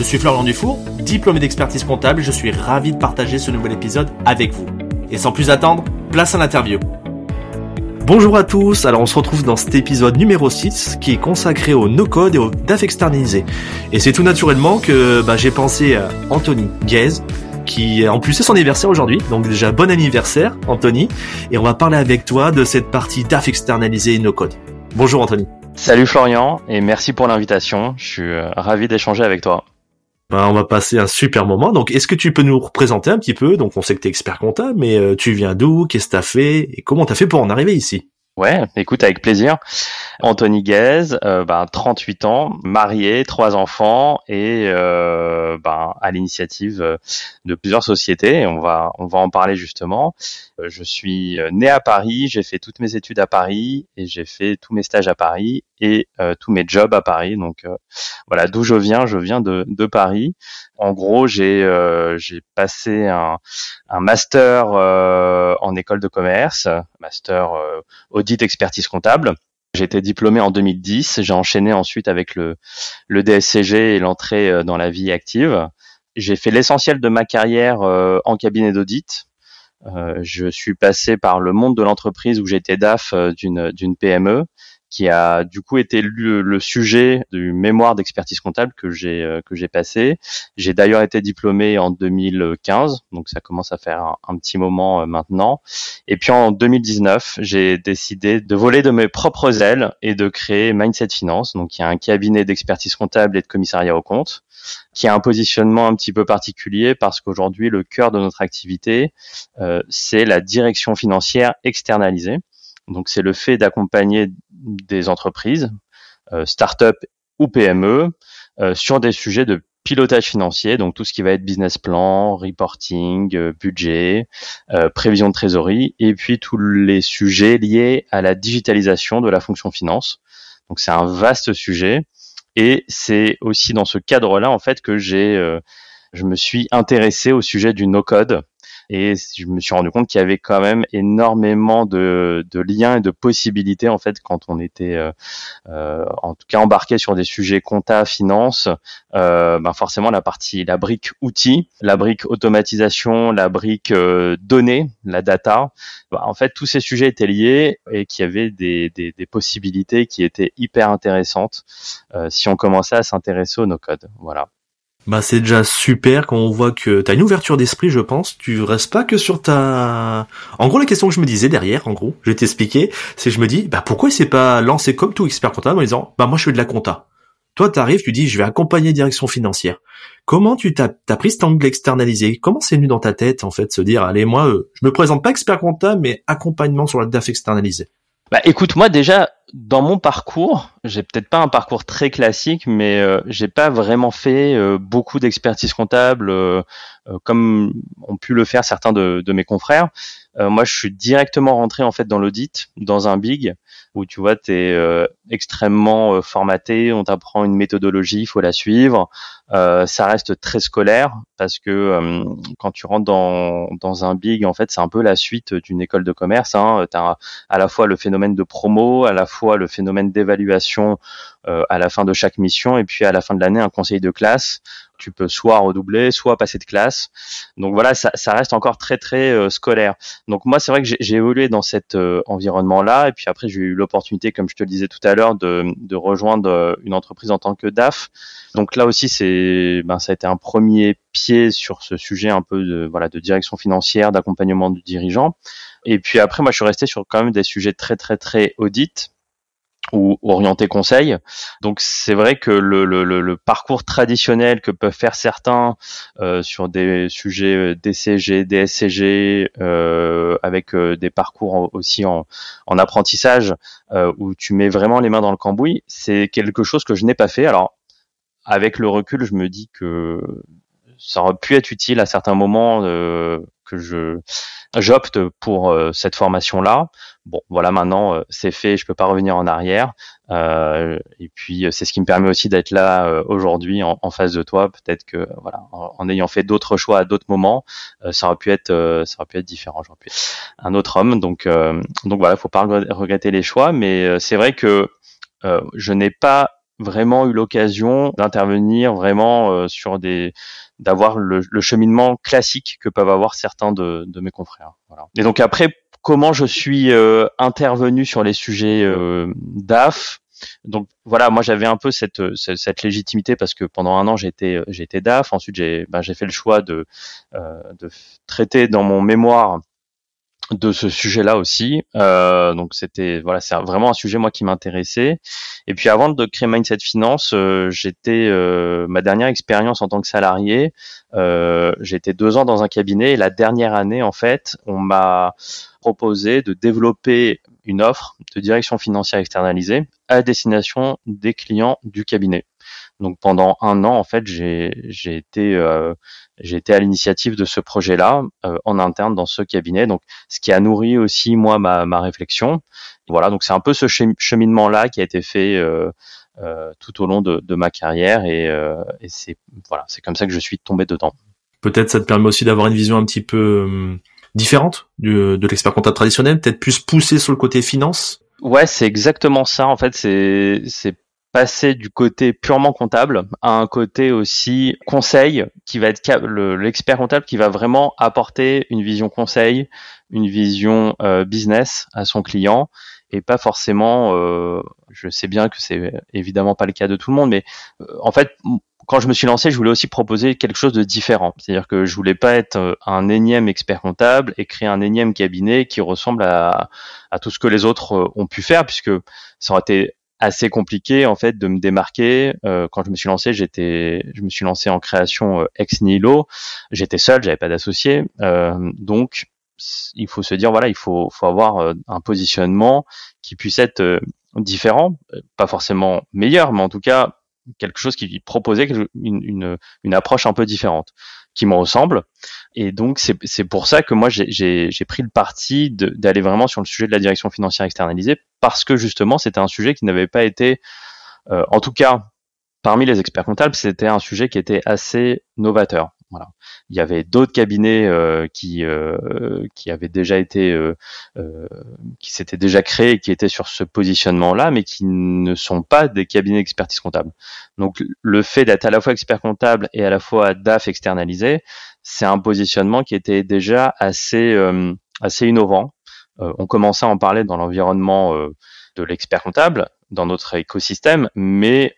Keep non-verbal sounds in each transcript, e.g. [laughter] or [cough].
Je suis Florian Dufour, diplômé d'expertise comptable et je suis ravi de partager ce nouvel épisode avec vous. Et sans plus attendre, place à l'interview. Bonjour à tous, alors on se retrouve dans cet épisode numéro 6 qui est consacré au no-code et au DAF externalisé. Et c'est tout naturellement que bah, j'ai pensé à Anthony Guez, qui en plus c'est son anniversaire aujourd'hui, donc déjà bon anniversaire Anthony, et on va parler avec toi de cette partie DAF externalisé et no-code. Bonjour Anthony. Salut Florian, et merci pour l'invitation, je suis euh, ravi d'échanger avec toi. Ben, on va passer un super moment. Donc, est-ce que tu peux nous représenter un petit peu? Donc, on sait que tu es expert comptable, mais euh, tu viens d'où? Qu'est-ce que tu as fait? Et comment tu as fait pour en arriver ici? Ouais, écoute, avec plaisir. Anthony Guez, euh, ben, 38 ans, marié, trois enfants et euh, ben, à l'initiative euh, de plusieurs sociétés. On va, on va en parler justement. Euh, je suis né à Paris, j'ai fait toutes mes études à Paris et j'ai fait tous mes stages à Paris et tous mes jobs à Paris. Donc voilà, d'où je viens, je viens de, de Paris. En gros, j'ai j'ai passé un, un master en école de commerce, master audit expertise comptable. J'ai été diplômé en 2010. J'ai enchaîné ensuite avec le, le DSCG et l'entrée euh, dans la vie active. J'ai fait l'essentiel de ma carrière euh, en cabinet d'audit. Euh, je suis passé par le monde de l'entreprise où j'étais DAF d'une d'une PME qui a du coup été le, le sujet du mémoire d'expertise comptable que j'ai euh, que j'ai passé. J'ai d'ailleurs été diplômé en 2015, donc ça commence à faire un, petit moment euh, maintenant. Et puis en 2019, j'ai décidé de voler de mes propres ailes et de créer Mindset Finance, donc y a un cabinet d'expertise comptable et de commissariat au compte qui a un positionnement un petit peu particulier parce qu'aujourd'hui le cœur de notre activité euh, c'est la direction financière externalisée. Donc c'est le fait d'accompagner des entreprises, euh, start-up ou PME, euh, sur des sujets de pilotage financier, donc tout ce qui va être business plan, reporting, euh, budget, euh, prévision de trésorerie, et puis tous les sujets liés à la digitalisation de la fonction finance. Donc c'est un vaste sujet, et c'est aussi dans ce cadre-là en fait que j'ai, je me suis intéressé au sujet du no-code, et je me suis rendu compte qu'il y avait quand même énormément de, de, liens et de possibilités en fait quand on était euh, euh, en tout cas embarqué sur des sujets compta, finance, euh, ben forcément la partie la brique outils, la brique automatisation, la brique euh, données, la data, ben, en fait tous ces sujets étaient liés et qu'il y avait des, des, des, possibilités qui étaient hyper intéressantes euh, si on commençait à s'intéresser aux no code. Voilà. Bah c'est déjà super quand on voit que t'as une ouverture d'esprit, je pense. Tu restes pas que sur ta. En gros, la question que je me disais derrière, en gros, je vais t'expliquer, c'est je me dis, bah pourquoi il s'est pas lancé comme tout expert comptable en disant, bah moi je fais de la compta. Toi, t'arrives, tu dis, je vais accompagner direction financière. Comment tu t'as as pris cet angle externalisé? Comment c'est venu dans ta tête en fait, se dire, allez moi, euh, je me présente pas expert comptable, mais accompagnement sur la DAF externalisé. Bah écoute, moi déjà, dans mon parcours, j'ai peut-être pas un parcours très classique, mais euh, j'ai pas vraiment fait euh, beaucoup d'expertise comptable euh, euh, comme ont pu le faire certains de, de mes confrères. moi, je suis directement rentré en fait dans l'audit, dans un big où tu vois, tu es extrêmement formaté, on t'apprend une méthodologie, il faut la suivre. ça reste très scolaire parce que quand tu rentres dans, un big, en fait, c'est un peu la suite d'une école de commerce. Hein. Tu as à la fois le phénomène de promo, à la fois le phénomène d'évaluation euh, à la fin de chaque mission et puis à la fin de l'année un conseil de classe. Tu peux soit redoubler, soit passer de classe. Donc voilà, ça, reste encore très très euh, scolaire. Donc moi, c'est vrai que j'ai évolué dans cet euh, environnement-là et puis après j'ai eu l'opportunité, comme je te le disais tout à l'heure, de, de rejoindre une entreprise en tant que DAF. Donc là aussi, c'est, ben, ça a été un premier pied sur ce sujet un peu de, voilà, de direction financière, d'accompagnement du dirigeant. Et puis après, moi, je suis resté sur quand même des sujets très, très, très audit ou orienté conseil. Donc c'est vrai que le, le, le, parcours traditionnel que peuvent faire certains euh, sur des sujets euh, DCG, DSCG, euh, avec euh, des parcours aussi en, en apprentissage, où tu mets vraiment les mains dans le cambouis, c'est quelque chose que je n'ai pas fait. Alors avec le recul, je me dis que ça aurait pu être utile à certains moments euh, que je j'opte pour euh, cette formation là. Bon, voilà, maintenant euh, c'est fait, je peux pas revenir en arrière. et puis c'est ce qui me permet aussi d'être là aujourd'hui en, en, face de toi. Peut-être que voilà, en, ayant fait d'autres choix à d'autres moments, ça aurait pu être ça aurait pu être différent. J'aurais pu être un autre homme. Donc donc voilà, faut pas regretter les choix, mais c'est vrai que je n'ai pas vraiment eu l'occasion d'intervenir vraiment sur des d'avoir le, le, cheminement classique que peuvent avoir certains de, de mes confrères. Voilà. Et donc après, comment je suis euh, intervenu sur les sujets euh, DAF donc voilà, moi j'avais un peu cette, cette, légitimité parce que pendant un an j'étais j'étais DAF. Ensuite j'ai ben, j'ai fait le choix de euh, de traiter dans mon mémoire de ce sujet-là aussi. Euh, donc c'était voilà, c'est vraiment un sujet moi qui m'intéressait. Et puis avant de créer Mindset Finance, euh, j'étais euh, ma dernière expérience en tant que salarié. Euh, j'étais deux ans dans un cabinet et la dernière année en fait, on m'a proposé de développer une offre de direction financière externalisée à destination des clients du cabinet. Donc pendant un an, en fait, j'ai été euh, j'ai été à l'initiative de ce projet-là euh, en interne dans ce cabinet. Donc ce qui a nourri aussi moi ma, ma réflexion. Voilà, donc c'est un peu ce cheminement-là qui a été fait euh, tout au long de, de ma carrière et, et c'est voilà, c'est comme ça que je suis tombé dedans. Peut-être ça te permet aussi d'avoir une vision un petit peu hum, différente de, de l'expert comptable traditionnel, peut-être plus poussé sur le côté finance? Ouais, c'est exactement ça. En fait, c'est passer du côté purement comptable à un côté aussi conseil qui va être l'expert comptable qui va vraiment apporter une vision conseil, une vision euh, business à son client et pas forcément euh, je sais bien que c'est évidemment pas le cas de tout le monde mais euh, en fait quand je me suis lancé, je voulais aussi proposer quelque chose de différent. C'est-à-dire que je voulais pas être un énième expert comptable et créer un énième cabinet qui ressemble à, à tout ce que les autres ont pu faire, puisque ça aurait été assez compliqué en fait de me démarquer. Euh, quand je me suis lancé, j'étais, je me suis lancé en création euh, ex nihilo. J'étais seul, j'avais pas d'associé, euh, donc il faut se dire voilà, il faut, faut avoir un positionnement qui puisse être différent, pas forcément meilleur, mais en tout cas quelque chose qui proposait une, une, une approche un peu différente, qui me ressemble. Et donc c'est pour ça que moi j'ai pris le parti d'aller vraiment sur le sujet de la direction financière externalisée parce que justement c'était un sujet qui n'avait pas été, euh, en tout cas parmi les experts comptables, c'était un sujet qui était assez novateur. Voilà. Il y avait d'autres cabinets euh, qui euh, qui avaient déjà été euh, euh qui s'étaient déjà créés, qui étaient sur ce positionnement-là, mais qui ne sont pas des cabinets d'expertise comptable. Donc le fait d'être à la fois expert comptable et à la fois DAF externalisé, c'est un positionnement qui était déjà assez euh, assez innovant. on commençait à en parler dans l'environnement de l'expert comptable, dans notre écosystème, mais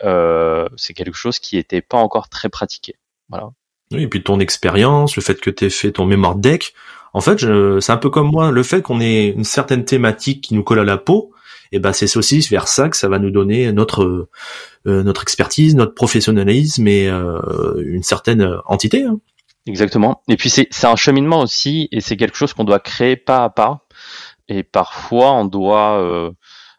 c'est quelque chose qui n'était pas encore très pratiqué. Voilà. Oui, et puis ton expérience, le fait que tu aies fait ton mémoire deck, en fait, c'est un peu comme moi, le fait qu'on ait une certaine thématique qui nous colle à la peau, et eh ben c'est aussi vers ça que ça va nous donner notre euh, notre expertise, notre professionnalisme et euh, une certaine entité. Hein. Exactement. Et puis c'est un cheminement aussi, et c'est quelque chose qu'on doit créer pas à pas. Et parfois, on doit euh,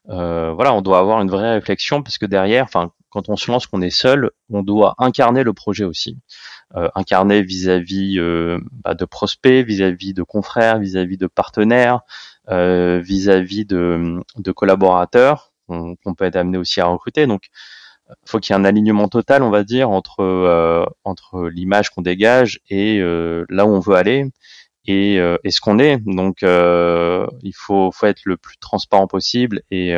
euh voilà, on doit avoir une vraie réflexion parce que derrière, enfin, quand on se lance, qu'on est seul, on doit incarner le projet aussi. Euh, incarné vis-à-vis euh, bah, de prospects, vis-à-vis de confrères, vis-à-vis de partenaires, euh, vis-à-vis de, de collaborateurs qu'on peut être amené aussi à recruter. Donc, faut qu'il y ait un alignement total, on va dire, entre entre l'image qu'on dégage et là où on veut aller et, et ce qu'on est. Donc, il faut faut être le plus transparent possible et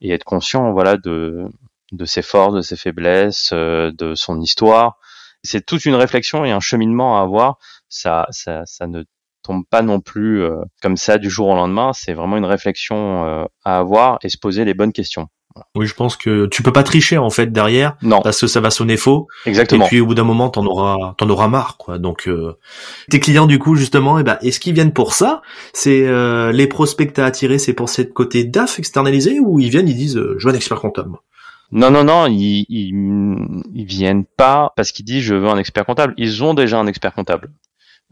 et être conscient, voilà, de de ses forces, de ses faiblesses, de son histoire, c'est toute une réflexion et un cheminement à avoir. Ça, ça, ça ne tombe pas non plus euh, comme ça du jour au lendemain. C'est vraiment une réflexion euh, à avoir et se poser les bonnes questions. Oui, je pense que tu peux pas tricher en fait derrière, non. parce que ça va sonner faux. Exactement. Et puis au bout d'un moment, t'en auras, t'en auras marre, quoi. Donc euh, tes clients du coup justement, eh ben, est-ce qu'ils viennent pour ça? C'est les prospects que t'as attirés, c'est pour cette côté DAF externalisé ou ils viennent, ils disent, je veux un expert comptable. Non, non, non, ils, ils, viennent pas parce qu'ils disent je veux un expert comptable. Ils ont déjà un expert comptable.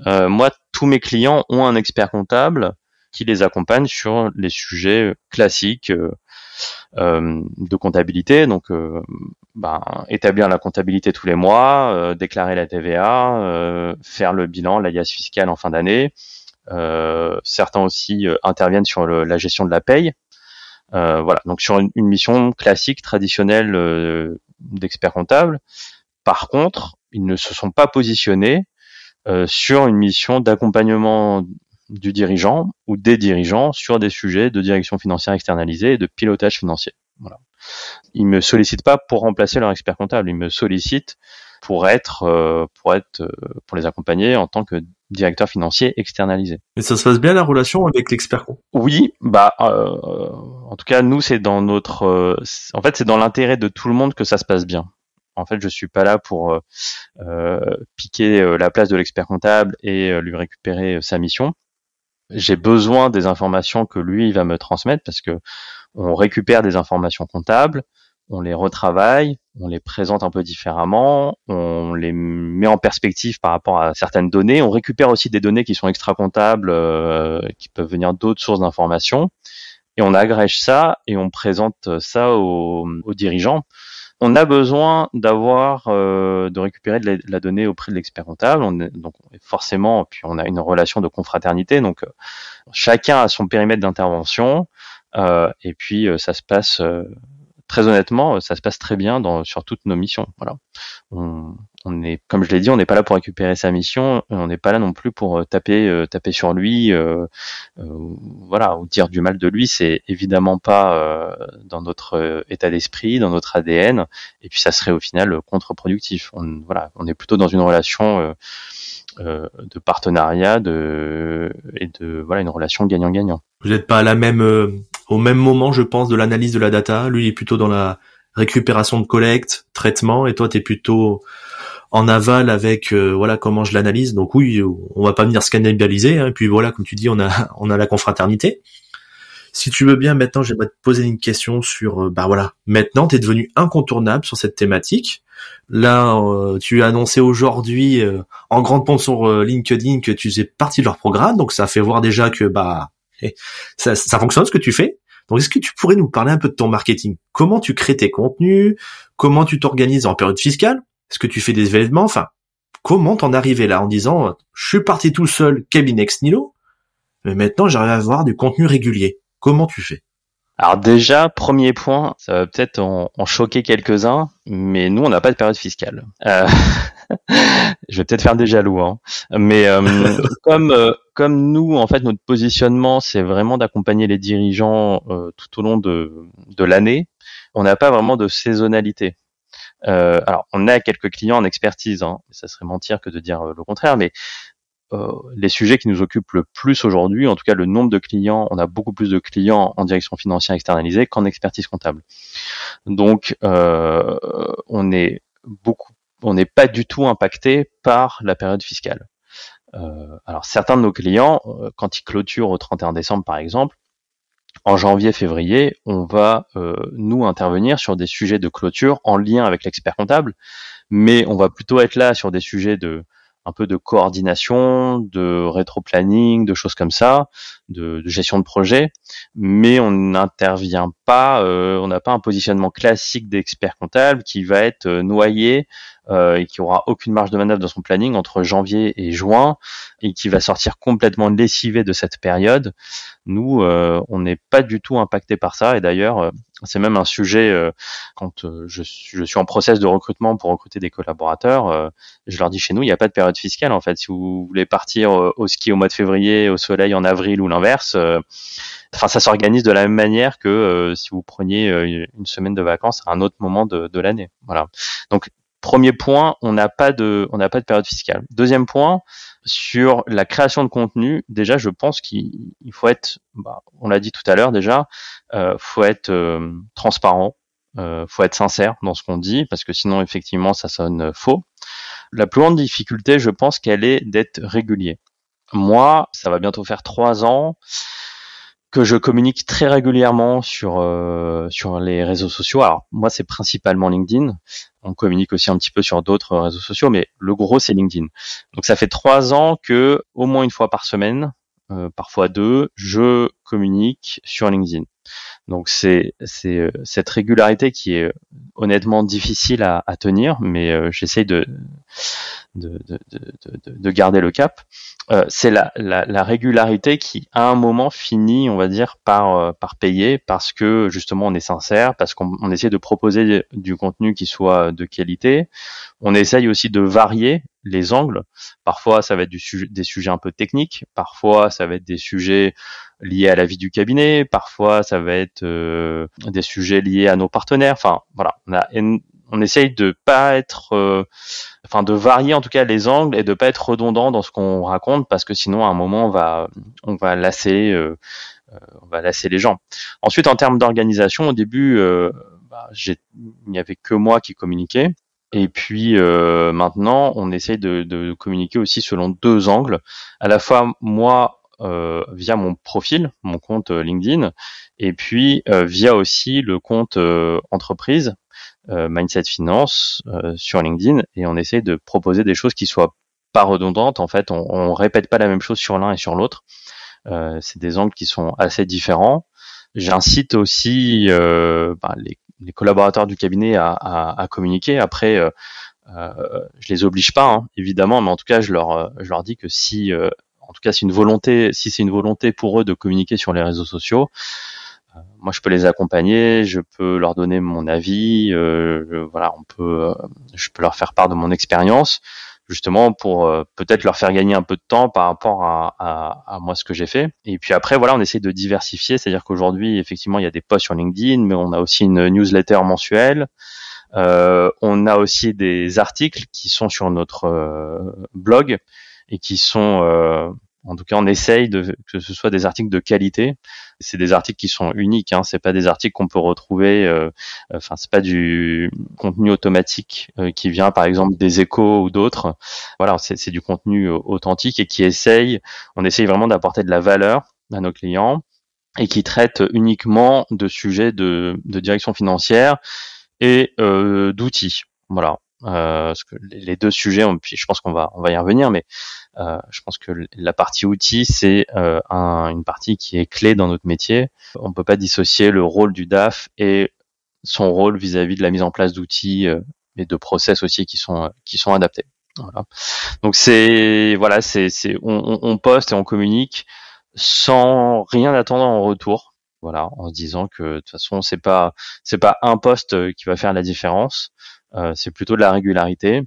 Euh, moi, tous mes clients ont un expert comptable qui les accompagne sur les sujets classiques euh, euh de comptabilité. Donc, ben, établir la comptabilité tous les mois, déclarer la TVA, faire le bilan, l'alias fiscal en fin d'année. certains aussi interviennent sur la gestion de la paye. Voilà, donc sur une, une mission classique, traditionnelle d'expert comptable. Par contre, ils ne se sont pas positionnés euh, sur une mission d'accompagnement du dirigeant ou des dirigeants sur des sujets de direction financière externalisée et de pilotage financier. Voilà. Ils me sollicitent pas pour remplacer leur expert comptable, ils me sollicitent pour être euh, pour être euh, pour les accompagner en tant que directeur financier externalisé. Et ça se passe bien la relation avec l'expert Oui, bah euh, en tout cas nous c'est dans notre en fait c'est dans l'intérêt de tout le monde que ça se passe bien. En fait, je suis pas là pour euh, euh piquer euh, la place de l'expert comptable et euh, lui récupérer sa mission. J'ai besoin des informations que lui il va me transmettre parce que on récupère des informations comptables, on les retravaille, on les présente un peu différemment, on les met en perspective par rapport à certaines données, on récupère aussi des données qui sont extra-comptables, qui peuvent venir d'autres sources d'informations, et on agrège ça et on présente ça aux, dirigeants on a besoin d'avoir euh, de récupérer de la, donnée auprès de l'expert comptable. On est, donc forcément, puis on a une relation de confraternité. Donc euh, chacun a son périmètre d'intervention. Euh, et puis ça se passe très honnêtement, ça se passe très bien sur toutes nos missions. Voilà. Comme je l'ai dit, on n'est pas là pour récupérer sa mission, on n'est pas là non plus pour euh, taper, euh, sur lui, euh, voilà, ou dire du mal de lui. C'est évidemment pas dans notre état d'esprit, dans notre ADN, et puis ça serait au final contre-productif. On, est plutôt dans une relation de partenariat, et de voilà une relation gagnant-gagnant. Vous n'êtes pas à la même au même moment, je pense, de l'analyse de la data. Lui, il est plutôt dans la récupération de collecte, traitement, et toi, tu es plutôt en aval avec euh, voilà comment je l'analyse. Donc oui, on va pas venir se cannibaliser. Hein, et puis voilà, comme tu dis, on a [laughs] on a la confraternité. Si tu veux bien, maintenant, j'aimerais te poser une question sur, euh, bah voilà, maintenant, tu es devenu incontournable sur cette thématique. Là, euh, tu as annoncé aujourd'hui en grande pompe sur LinkedIn que tu faisais partie de leur programme, donc ça fait voir déjà que bah [laughs] ça, ça fonctionne ce que tu fais. Donc, est-ce que tu pourrais nous parler un peu de ton marketing? Comment tu crées tes contenus? Comment tu t'organises en période fiscale? Est-ce que tu fais des événements? Enfin, comment t'en arriver là en disant je suis parti tout seul cabinet ex nilo, mais maintenant j'arrive à avoir du contenu régulier? Comment tu fais? Alors déjà, premier point, ça va peut-être en, choquer quelques-uns, mais nous, on n'a pas de période fiscale. Euh, [laughs] je vais peut-être faire des jaloux, hein. mais euh, [laughs] comme euh, comme nous, en fait, notre positionnement, c'est vraiment d'accompagner les dirigeants tout au long de, de l'année. On n'a pas vraiment de saisonnalité. alors, on a quelques clients en expertise, hein, ça serait mentir que de dire le contraire, mais les sujets qui nous occupent le plus aujourd'hui, en tout cas le nombre de clients, on a beaucoup plus de clients en direction financière externalisée qu'en expertise comptable. Donc euh, on est on n'est pas du tout impacté par la période fiscale. Euh, alors certains de nos clients, quand ils clôturent au 31 décembre par exemple, en janvier-février, on va nous intervenir sur des sujets de clôture en lien avec l'expert comptable, mais on va plutôt être là sur des sujets de un peu de coordination, de rétro-planning, de choses comme ça, de, gestion de projet, mais on n'intervient pas, euh, on n'a pas un positionnement classique d'expert comptable qui va être euh, noyé euh, et qui aura aucune marge de manœuvre dans son planning entre janvier et juin et qui va sortir complètement lessivé de cette période. Nous, on n'est pas du tout impacté par ça et d'ailleurs, c'est même un sujet quand je, je, suis en process de recrutement pour recruter des collaborateurs. je leur dis chez nous, il n'y a pas de période fiscale en fait. Si vous voulez partir au ski au mois de février, au soleil en avril ou l'inverse. Euh, enfin, ça s'organise de la même manière que euh, si vous preniez euh, une semaine de vacances à un autre moment de, de l'année. Voilà. Donc premier point, on n'a pas de, on n'a pas de période fiscale. Deuxième point, sur la création de contenu, déjà, je pense qu'il faut être, bah, on l'a dit tout à l'heure déjà, euh, faut être euh, transparent, euh, faut être sincère dans ce qu'on dit, parce que sinon, effectivement, ça sonne faux. La plus grande difficulté, je pense qu'elle est d'être régulier. Moi, ça va bientôt faire trois ans que je communique très régulièrement sur euh, sur les réseaux sociaux. Alors moi, c'est principalement LinkedIn. On communique aussi un petit peu sur d'autres réseaux sociaux, mais le gros c'est LinkedIn. Donc ça fait trois ans que au moins une fois par semaine, euh, parfois deux, je communique sur LinkedIn. Donc c'est c'est cette régularité qui est honnêtement difficile à, à tenir, mais j'essaye de de, de, de, de, garder le cap. Euh, c'est la, la, la, régularité qui, à un moment, finit, on va dire, par, euh, par payer parce que justement on est sincère, parce qu'on essaie de proposer du contenu qui soit de qualité. On essaye aussi de varier les angles. Parfois, ça va être du des sujets un peu techniques. Parfois, ça va être des sujets liés à la vie du cabinet. Parfois, ça va être euh, des sujets liés à nos partenaires. Enfin, voilà, on a on essaye de pas être, euh, enfin de varier en tout cas les angles et de pas être redondant dans ce qu'on raconte parce que sinon à un moment on va on va lasser euh, euh, on va lasser les gens. Ensuite en termes d'organisation au début bah, il n'y avait que moi qui communiquais. Et puis maintenant, on essaye de, communiquer aussi selon deux angles. À la fois moi via mon profil, mon compte LinkedIn, et puis via aussi le compte entreprise euh, Mindset Finance euh, sur LinkedIn et on essaie de proposer des choses qui soient pas redondantes. En fait, on, on répète pas la même chose sur l'un et sur l'autre. Euh, c'est des angles qui sont assez différents. J'incite aussi euh, bah, les, les, collaborateurs du cabinet à, à, à communiquer. Après, euh, je les oblige pas, hein, évidemment, mais en tout cas, je leur, je leur dis que si, en tout cas, c'est une volonté, si c'est une volonté pour eux de communiquer sur les réseaux sociaux, moi je peux les accompagner, je peux leur donner mon avis, euh, voilà, on peut, euh, je peux leur faire part de mon expérience, justement pour euh, peut-être leur faire gagner un peu de temps par rapport à, à, à moi ce que j'ai fait. Et puis après voilà, on essaie de diversifier, c'est-à-dire qu'aujourd'hui effectivement il y a des posts sur LinkedIn, mais on a aussi une newsletter mensuelle. Euh, on a aussi des articles qui sont sur notre blog et qui sont en tout cas, on essaye de, que ce soit des articles de qualité. C'est des articles qui sont uniques. Hein. C'est pas des articles qu'on peut retrouver. Euh, enfin, c'est pas du contenu automatique euh, qui vient, par exemple, des échos ou d'autres. Voilà, c'est du contenu euh, authentique et qui essaye. On essaye vraiment d'apporter de la valeur à nos clients et qui traite uniquement de sujets de, de direction financière et euh, d'outils. Voilà. Euh, que les deux sujets, puis je pense qu'on va on va y revenir, mais euh, je pense que la partie outils, c'est euh, un, une partie qui est clé dans notre métier. On peut pas dissocier le rôle du DAF et son rôle vis-à-vis de la mise en place d'outils et de process aussi qui sont qui sont adaptés. Voilà. Donc c'est voilà, c'est on, on, poste et on communique sans rien attendre en retour. Voilà, en se disant que de toute façon c'est pas c'est pas un poste qui va faire la différence, c'est plutôt de la régularité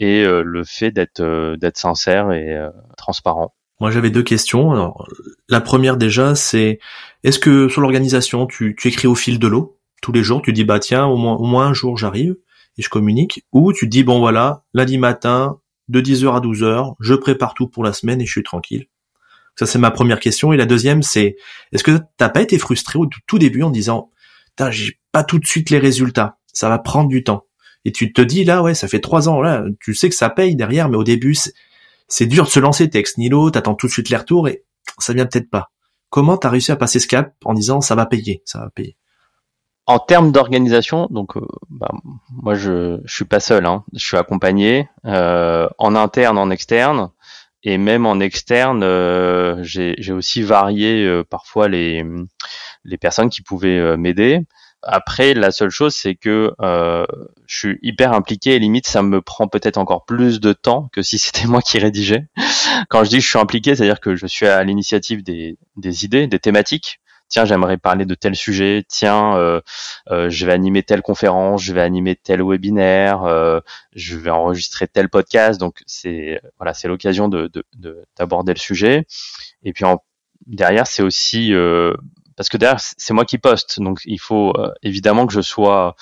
et euh, le fait d'être euh, d'être sincère et euh, transparent. Moi, j'avais deux questions. Alors, la première déjà, c'est est-ce que sur l'organisation, tu, tu écris au fil de l'eau tous les jours? Tu dis bah tiens, au moins au moins un jour j'arrive et je communique, ou tu dis bon voilà, lundi matin de 10h à 12h, je prépare tout pour la semaine et je suis tranquille. Ça c'est ma première question. Et la deuxième, c'est est-ce que t'as pas été frustré au tout début en disant j'ai pas tout de suite les résultats, ça va prendre du temps et tu te dis là ouais ça fait trois ans là tu sais que ça paye derrière mais au début c'est dur de se lancer texte Nilo t'attends tout de suite les retours et ça vient peut-être pas comment t'as réussi à passer ce cap en disant ça va payer ça va payer? En termes d'organisation, donc euh, bah, moi je je suis pas seul, hein. je suis accompagné euh, en interne, en externe, et même en externe, euh, j'ai aussi varié parfois les les personnes qui pouvaient m'aider. Après, la seule chose, c'est que euh, je suis hyper impliqué et limite, ça me prend peut-être encore plus de temps que si [laughs] c'était moi qui rédigeais. Quand je dis que je suis impliqué, c'est-à-dire que je suis à l'initiative des, des idées, des thématiques. Tiens, j'aimerais parler de tel sujet. Tiens, euh, euh, je vais animer telle conférence, je vais animer tel webinaire, euh, je vais enregistrer tel podcast. Donc c'est voilà, c'est l'occasion de d'aborder le sujet. Et puis en, derrière, c'est aussi euh, parce que derrière c'est moi qui poste, donc il faut euh, évidemment que je sois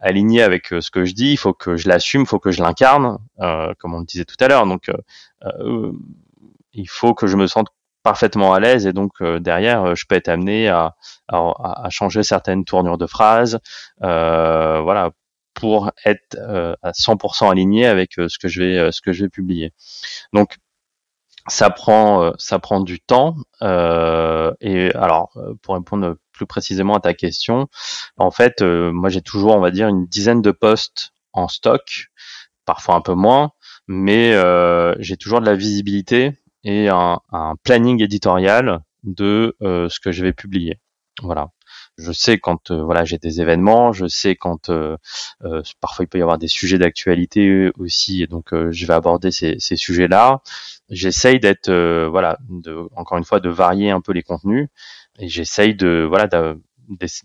aligné avec euh, ce que je dis, il faut que je l'assume, il faut que je l'incarne, euh, comme on le disait tout à l'heure. Donc il faut que je me sente parfaitement à l'aise et donc derrière je peux être amené à, à, à, changer certaines tournures de phrases, voilà, pour être à 100% aligné avec ce que je vais ce que je vais publier. Donc ça prend euh, ça prend du temps euh, et alors euh, pour répondre plus précisément à ta question en fait moi j'ai toujours on va dire une dizaine de postes en stock parfois un peu moins mais j'ai toujours de la visibilité et un, un planning éditorial de ce que je vais publier voilà Je sais quand voilà j'ai des événements, je sais quand parfois il peut y avoir des sujets d'actualité aussi, et donc je vais aborder ces, sujets-là. J'essaye d'être voilà, de, encore une fois, de varier un peu les contenus, et j'essaye de voilà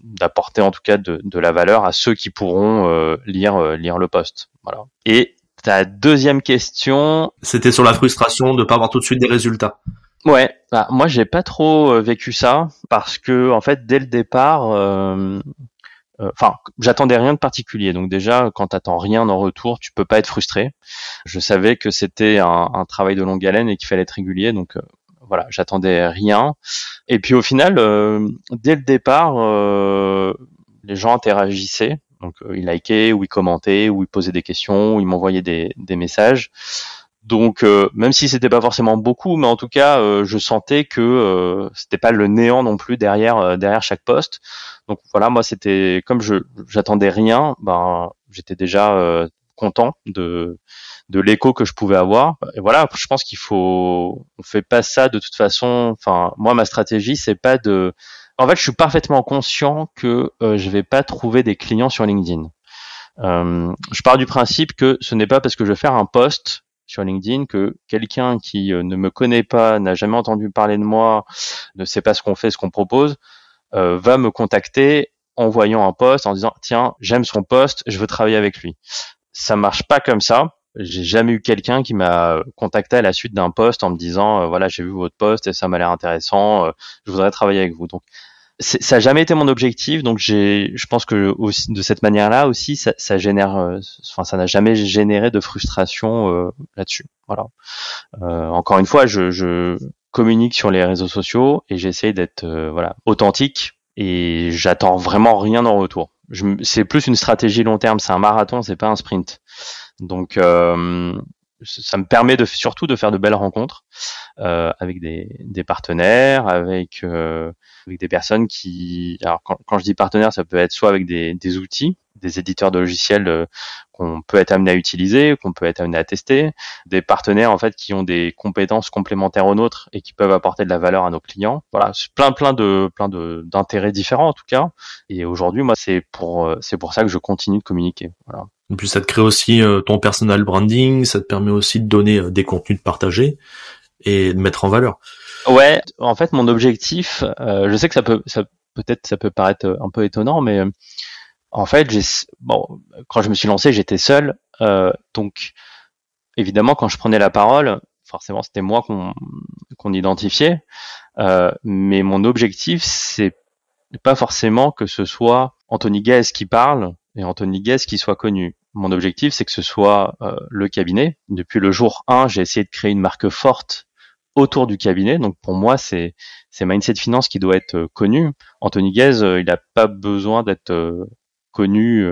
d'apporter en tout cas de, la valeur à ceux qui pourront lire lire le poste. Voilà. Et ta deuxième question. C'était sur la frustration de pas avoir tout de suite des résultats. Ouais, bah, moi j'ai pas trop euh, vécu ça parce que en fait dès le départ, euh, euh, enfin j'attendais rien de particulier. Donc déjà quand t'attends rien en retour, tu peux pas être frustré. Je savais que c'était un, travail de longue haleine et qu'il fallait être régulier. Donc voilà, j'attendais rien. Et puis au final, dès le départ, les gens interagissaient. Donc ils likaient ou ils commentaient ou ils posaient des questions ou ils m'envoyaient des, des messages. Donc euh, même si c'était pas forcément beaucoup, mais en tout cas, euh, je sentais que euh, c'était pas le néant non plus derrière euh, derrière chaque poste. Donc voilà, moi c'était comme je j'attendais rien, ben j'étais déjà content de de l'écho que je pouvais avoir. Et voilà, je pense qu'il faut on fait pas ça de toute façon. Enfin, moi ma stratégie c'est pas de en fait, je suis parfaitement conscient que je vais pas trouver des clients sur LinkedIn. je pars du principe que ce n'est pas parce que je vais faire un post sur LinkedIn que quelqu'un qui euh, ne me connaît pas, n'a jamais entendu parler de moi, ne sait pas ce qu'on fait, ce qu'on propose, euh, va me contacter en voyant un poste, en disant tiens j'aime son poste, je veux travailler avec lui. Ça marche pas comme ça. J'ai jamais eu quelqu'un qui m'a contacté à la suite d'un poste en me disant euh, voilà j'ai vu votre poste et ça m'a l'air intéressant, je voudrais travailler avec vous. Donc ça n'a jamais été mon objectif, donc j'ai, je pense que aussi, de cette manière-là aussi, ça, ça génère, euh, enfin, ça n'a jamais généré de frustration euh, là-dessus. Voilà. Euh, encore une fois, je, je, communique sur les réseaux sociaux et j'essaie d'être, voilà, authentique et j'attends vraiment rien en retour. C'est plus une stratégie long terme, c'est un marathon, c'est pas un sprint. Donc, ça me permet de surtout de faire de belles rencontres euh, avec des, partenaires, avec, euh, avec des personnes qui. Alors quand, quand, je dis partenaires, ça peut être soit avec des outils, des éditeurs de logiciels euh, qu'on peut être amené à utiliser, qu'on peut être amené à tester, des partenaires en fait qui ont des compétences complémentaires aux nôtres et qui peuvent apporter de la valeur à nos clients. Voilà, plein plein de plein de d'intérêts différents en tout cas. Et aujourd'hui, moi, c'est pour euh, c'est pour ça que je continue de communiquer. Voilà. Et puis ça te crée aussi euh, ton personal branding, ça te permet aussi de donner des contenus de partager et de mettre en valeur. Ouais, en fait mon objectif, euh, je sais que ça peut, ça peut-être ça peut paraître un peu étonnant, mais en fait quand je me suis lancé j'étais seul, donc évidemment quand je prenais la parole, forcément c'était moi qu'on identifiait, mais mon objectif c'est pas forcément que ce soit Anthony Guez qui parle et Anthony Guez qui soit connu mon objectif, c'est que ce soit euh, le cabinet. Depuis le jour 1, j'ai essayé de créer une marque forte autour du cabinet. Donc pour moi, c'est c'est Mindset Finance qui doit être euh, connu. Anthony Guez, euh, il n'a pas besoin d'être connu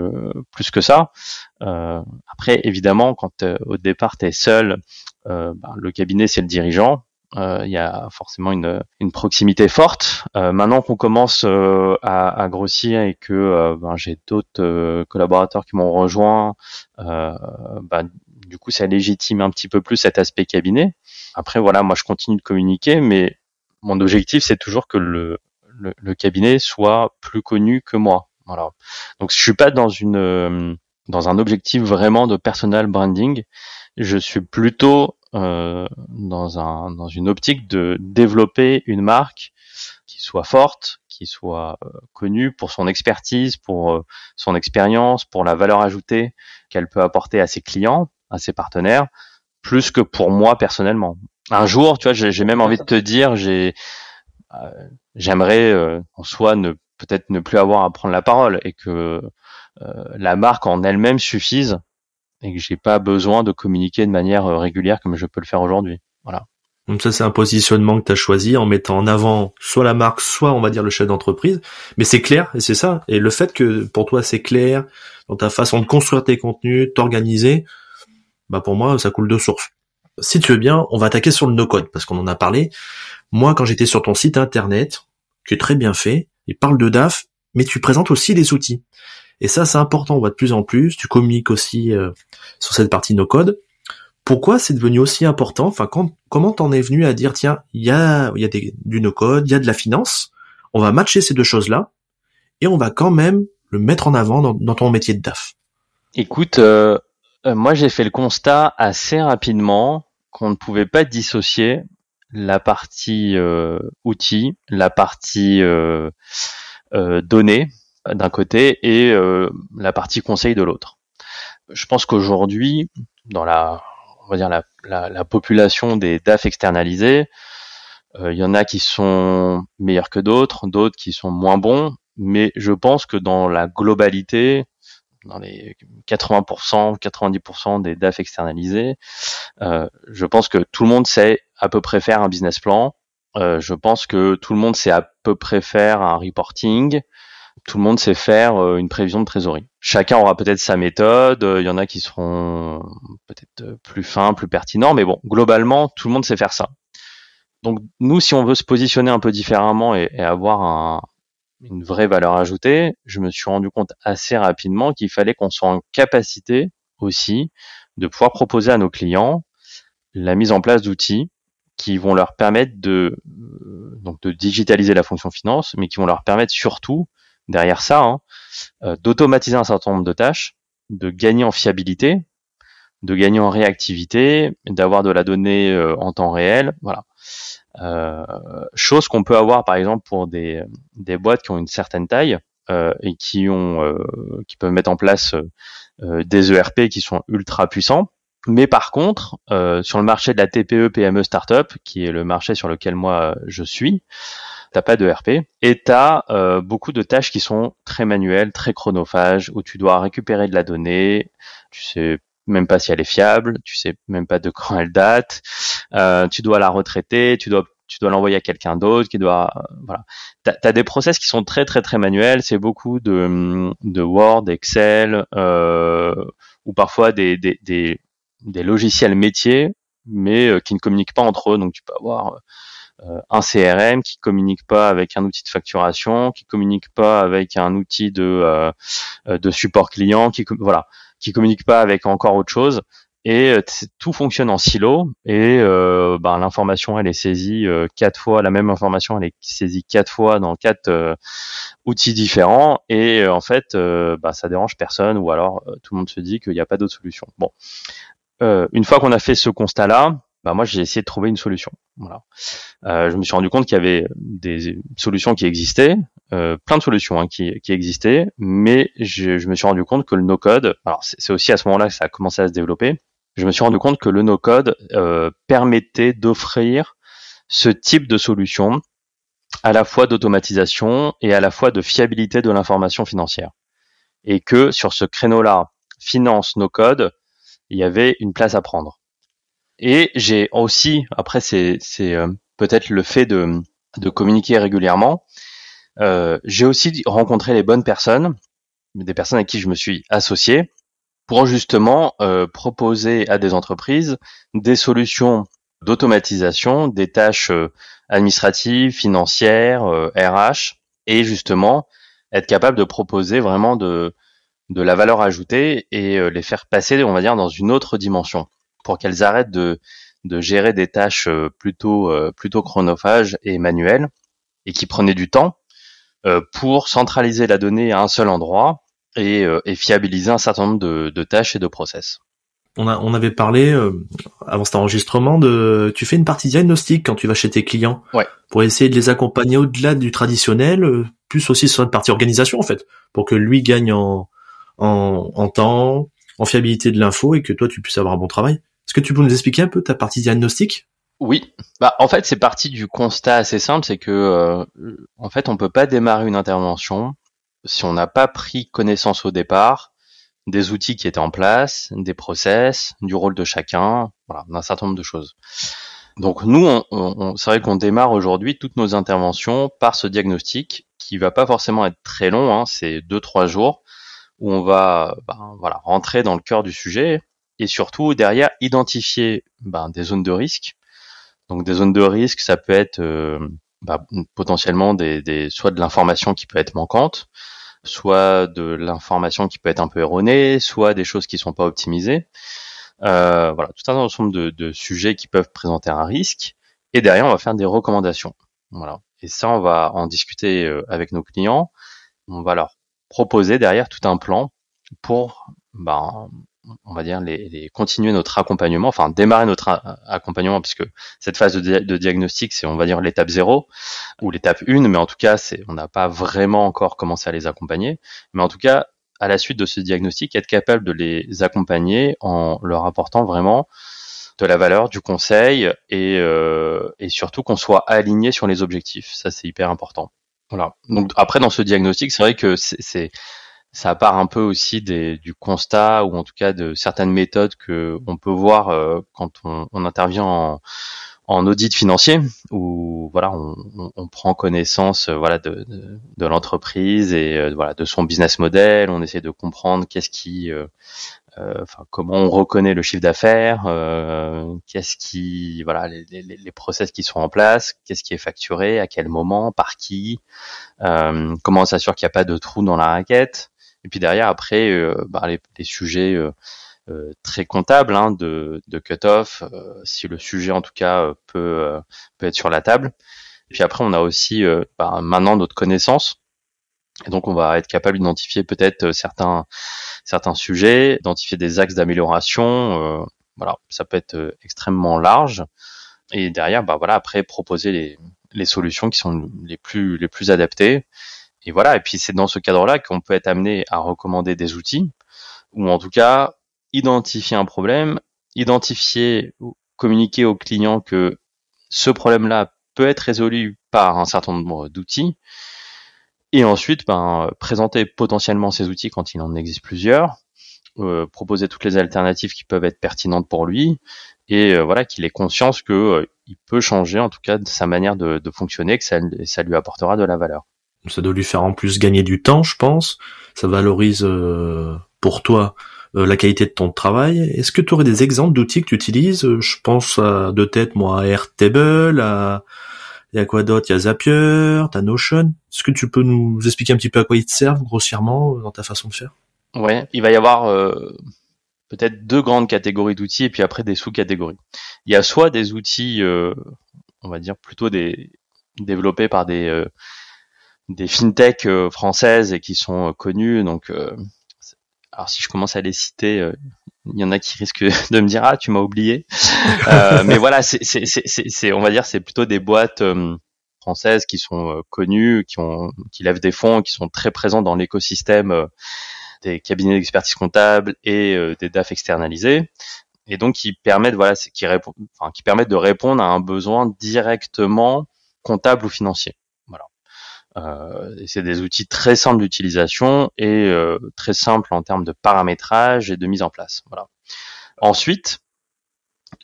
plus que ça. après, évidemment, quand au départ tu es seul, ben, le cabinet c'est le dirigeant. Euh, il y a forcément une, proximité forte. Euh, maintenant qu'on commence euh, à, grossir et que ben, j'ai d'autres collaborateurs qui m'ont rejoint, ben, du coup ça légitime un petit peu plus cet aspect cabinet. Après voilà, moi je continue de communiquer, mais mon objectif c'est toujours que le, cabinet soit plus connu que moi. Voilà. Donc je suis pas dans une dans un objectif vraiment de personal branding. Je suis plutôt euh, dans, un, dans une optique de développer une marque qui soit forte, qui soit euh, connue pour son expertise, pour euh, son expérience, pour la valeur ajoutée qu'elle peut apporter à ses clients, à ses partenaires, plus que pour moi personnellement. Un jour, tu vois, j'ai même envie de te dire, j'ai, j'aimerais en soi ne peut-être ne plus avoir à prendre la parole et que la marque en elle-même suffise et que j'ai pas besoin de communiquer de manière euh, régulière comme je peux le faire aujourd'hui. Voilà. Donc ça c'est un positionnement que tu as choisi en mettant en avant soit la marque, soit on va dire le chef d'entreprise, mais c'est clair et c'est ça. Et le fait que pour toi c'est clair dans ta façon de construire tes contenus, t'organiser, bah pour moi ça coule de source. Si tu veux bien, on va attaquer sur le no-code parce qu'on en a parlé. Moi quand j'étais sur ton site internet, qui est très bien fait, il parle de DAF, mais tu présentes aussi des outils. Et ça, c'est important, on voit de plus en plus. Tu communiques aussi euh, sur cette partie no code. Pourquoi c'est devenu aussi important? Enfin, comment t'en es venu à dire tiens, il y a, y a du no code, il y a de la finance. On va matcher ces deux choses-là. et on va quand même le mettre en avant dans, ton métier de DAF? Écoute, euh, euh, moi j'ai fait le constat assez rapidement qu'on ne pouvait pas dissocier la partie euh, outils, la partie euh, euh, données d'un côté et la partie conseil de l'autre. Je pense qu'aujourd'hui, dans la, on va dire la, la, la population des DAF externalisés, il y en a qui sont meilleurs que d'autres, d'autres qui sont moins bons, mais je pense que dans la globalité, dans les 80%, 90% des DAF externalisés, euh, je pense que tout le monde sait à peu près faire un business plan. Euh, je pense que tout le monde sait à peu près faire un reporting. Tout le monde sait faire euh, une prévision de trésorerie. Chacun aura peut-être sa méthode. Il y en a qui seront peut-être plus fins, plus pertinents, mais bon, globalement, tout le monde sait faire ça. Donc nous, si on veut se positionner un peu différemment et avoir un, une vraie valeur ajoutée, je me suis rendu compte assez rapidement qu'il fallait qu'on soit en capacité aussi de pouvoir proposer à nos clients la mise en place d'outils qui vont leur permettre de euh, donc de digitaliser la fonction finance, mais qui vont leur permettre surtout derrière ça hein, euh, d'automatiser un certain nombre de tâches, de gagner en fiabilité, de gagner en réactivité, d'avoir de la donnée euh, en temps réel, voilà. Euh, chose qu'on peut avoir par exemple pour des, des boîtes qui ont une certaine taille euh, et qui ont euh, qui peuvent mettre en place des ERP qui sont ultra puissants. Mais par contre, sur le marché de la TPE PME startup, qui est le marché sur lequel moi je suis, t'as pas de e RP et t'as euh, beaucoup de tâches qui sont très manuelles, très chronophages, où tu dois récupérer de la donnée, tu sais même pas si elle est fiable, tu sais même pas de quand elle date, euh, tu dois la retraiter, tu dois tu dois l'envoyer à quelqu'un d'autre qui doit euh, voilà. T'as as des process qui sont très très très manuels. C'est beaucoup de, de Word Excel euh, ou parfois des, des, des, logiciels métiers mais qui ne communiquent pas entre eux. Donc tu peux avoir un CRM qui communique pas avec un outil de facturation qui communique pas avec un outil de de support client qui voilà qui communique pas avec encore autre chose. Et euh, tout fonctionne en silo. Et euh, ben, l'information elle est saisie euh, quatre fois. La même information elle est saisie quatre fois dans quatre euh, outils différents. Et en fait ben, ça dérange personne. Ou alors tout le monde se dit qu'il n'y a pas d'autre solution. Bon. Une fois qu'on a fait ce constat là bah moi j'ai essayé de trouver une solution. Voilà. Euh, je me suis rendu compte qu'il y avait des solutions qui existaient, euh, plein de solutions hein, qui, qui, existaient, mais je, je, me suis rendu compte que le no-code, alors c'est aussi à ce moment-là que ça a commencé à se développer, je me suis rendu compte que le no-code euh, permettait d'offrir ce type de solution à la fois d'automatisation et à la fois de fiabilité de l'information financière. Et que sur ce créneau-là, finance, no-code, il y avait une place à prendre. Et j'ai aussi, après c'est euh, peut-être le fait de, de communiquer régulièrement, euh, j'ai aussi rencontré les bonnes personnes, des personnes avec qui je me suis associé, pour justement euh, proposer à des entreprises des solutions d'automatisation des tâches euh, administratives, financières, RH, et justement être capable de proposer vraiment de, de la valeur ajoutée et les faire passer, on va dire, dans une autre dimension pour qu'elles arrêtent de, de gérer des tâches euh, plutôt, euh, plutôt chronophages et manuelles et qui prenaient du temps euh, pour centraliser la donnée à un seul endroit et, et fiabiliser un certain nombre de, de, tâches et de process. On, a, on avait parlé avant cet enregistrement de tu fais une partie diagnostic quand tu vas chez tes clients ouais. pour essayer de les accompagner au-delà du traditionnel, plus aussi sur une partie organisation en fait, pour que lui gagne en, en, en temps, en fiabilité de l'info et que toi tu puisses avoir un bon travail. Est-ce que tu peux nous expliquer un peu ta partie diagnostic? Oui, bah en fait c'est parti du constat assez simple, c'est que euh, en fait on peut pas démarrer une intervention si on n'a pas pris connaissance au départ des outils qui étaient en place, des process, du rôle de chacun, voilà, d'un certain nombre de choses. Donc nous, on, on, c'est vrai qu'on démarre aujourd'hui toutes nos interventions par ce diagnostic qui va pas forcément être très long, hein, c'est deux trois jours où on va ben, voilà rentrer dans le cœur du sujet, et surtout derrière identifier ben, des zones de risque. Donc des zones de risque, ça peut être ben, potentiellement des, des, soit de l'information qui peut être manquante, soit de l'information qui peut être un peu erronée, soit des choses qui sont pas optimisées. Euh, voilà, tout un ensemble de, de, sujets qui peuvent présenter un risque. Et derrière, on va faire des recommandations. Voilà. Et ça, on va en discuter euh, avec nos clients on va leur proposer derrière tout un plan pour, ben, on va dire, les, continuer notre accompagnement, enfin démarrer notre accompagnement, puisque cette phase de, diagnostic, c'est, on va dire, l'étape zéro ou l'étape une, mais en tout cas, c'est, on n'a pas vraiment encore commencé à les accompagner. Mais en tout cas, à la suite de ce diagnostic, être capable de les accompagner en leur apportant vraiment de la valeur, du conseil et, euh, et surtout qu'on soit aligné sur les objectifs. Ça, c'est hyper important. Voilà. Donc après, dans ce diagnostic, c'est vrai que c'est ça part un peu aussi des, du constat ou en tout cas de certaines méthodes que on peut voir euh, quand on, on intervient en, en, audit financier où voilà on, on prend connaissance euh, voilà de, de, l'entreprise et euh, voilà de son business model. On essaie de comprendre qu'est-ce qui enfin comment on reconnaît le chiffre d'affaires qu'est-ce qui voilà les, les, les, process qui sont en place qu'est-ce qui est facturé à quel moment par qui comment on s'assure qu'il n'y a pas de trou dans la raquette et puis derrière, après, euh, bah, les, les, sujets euh, euh, très comptables hein, de, de cut-off, si le sujet en tout cas peut, peut être sur la table. Et puis après, on a aussi bah, maintenant notre connaissance. Et donc, on va être capable d'identifier peut-être certains certains sujets, identifier des axes d'amélioration. voilà, ça peut être extrêmement large. Et derrière, bah voilà, après proposer les, les solutions qui sont les plus les plus adaptées et voilà. Et puis c'est dans ce cadre-là qu'on peut être amené à recommander des outils, ou en tout cas identifier un problème, identifier, communiquer au client que ce problème-là peut être résolu par un certain nombre d'outils, et ensuite ben, présenter potentiellement ces outils quand il en existe plusieurs, euh, proposer toutes les alternatives qui peuvent être pertinentes pour lui, et euh, voilà qu'il ait conscience que euh, il peut changer en tout cas de sa manière de, de fonctionner, que ça, ça lui apportera de la valeur. Ça doit lui faire en plus gagner du temps, je pense. Ça valorise euh, pour toi euh, la qualité de ton travail. Est-ce que tu aurais des exemples d'outils que tu utilises? Je pense à de tête, moi, à Airtable, à... Il y a quoi d'autre? Il y a Zapier, t'as Notion. Est-ce que tu peux nous expliquer un petit peu à quoi ils te servent grossièrement dans ta façon de faire? Ouais, il va y avoir euh, peut-être deux grandes catégories d'outils et puis après des sous-catégories. Il y a soit des outils, on va dire plutôt des développés par des des fintech euh, françaises et qui sont euh, connues. Donc, euh, alors si je commence à les citer, il y en a qui risquent [laughs] de me dire ah tu m'as oublié. [laughs] mais voilà, c'est, c'est, c'est, on va dire c'est plutôt des boîtes françaises qui sont connues, qui ont, qui lèvent des fonds, qui sont très présents dans l'écosystème des cabinets d'expertise comptable et des DAF externalisés et donc qui permettent voilà qui répondent enfin, qui permettent de répondre à un besoin directement comptable ou financier. Euh, c'est des outils très simples d'utilisation et euh, très simples en termes de paramétrage et de mise en place. Voilà. Ensuite,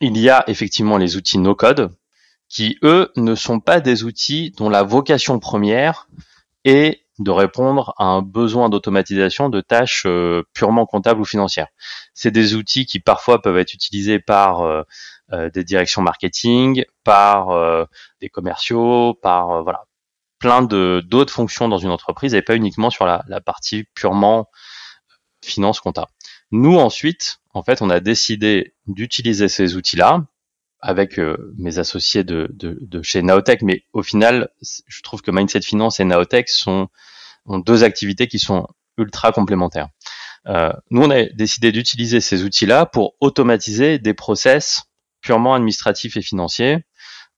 il y a effectivement les outils no-code qui, eux, ne sont pas des outils dont la vocation première est de répondre à un besoin d'automatisation de tâches euh, purement comptables ou financières. C'est des outils qui parfois peuvent être utilisés par des directions marketing, par des commerciaux, par voilà, plein de d'autres fonctions dans une entreprise et pas uniquement sur la, la partie purement finance compta. Nous ensuite, en fait, on a décidé d'utiliser ces outils-là avec euh, mes associés de, de, de, chez Naotech, mais au final, je trouve que Mindset Finance et Naotech sont ont deux activités qui sont ultra complémentaires. Euh, nous, on a décidé d'utiliser ces outils-là pour automatiser des process purement administratifs et financiers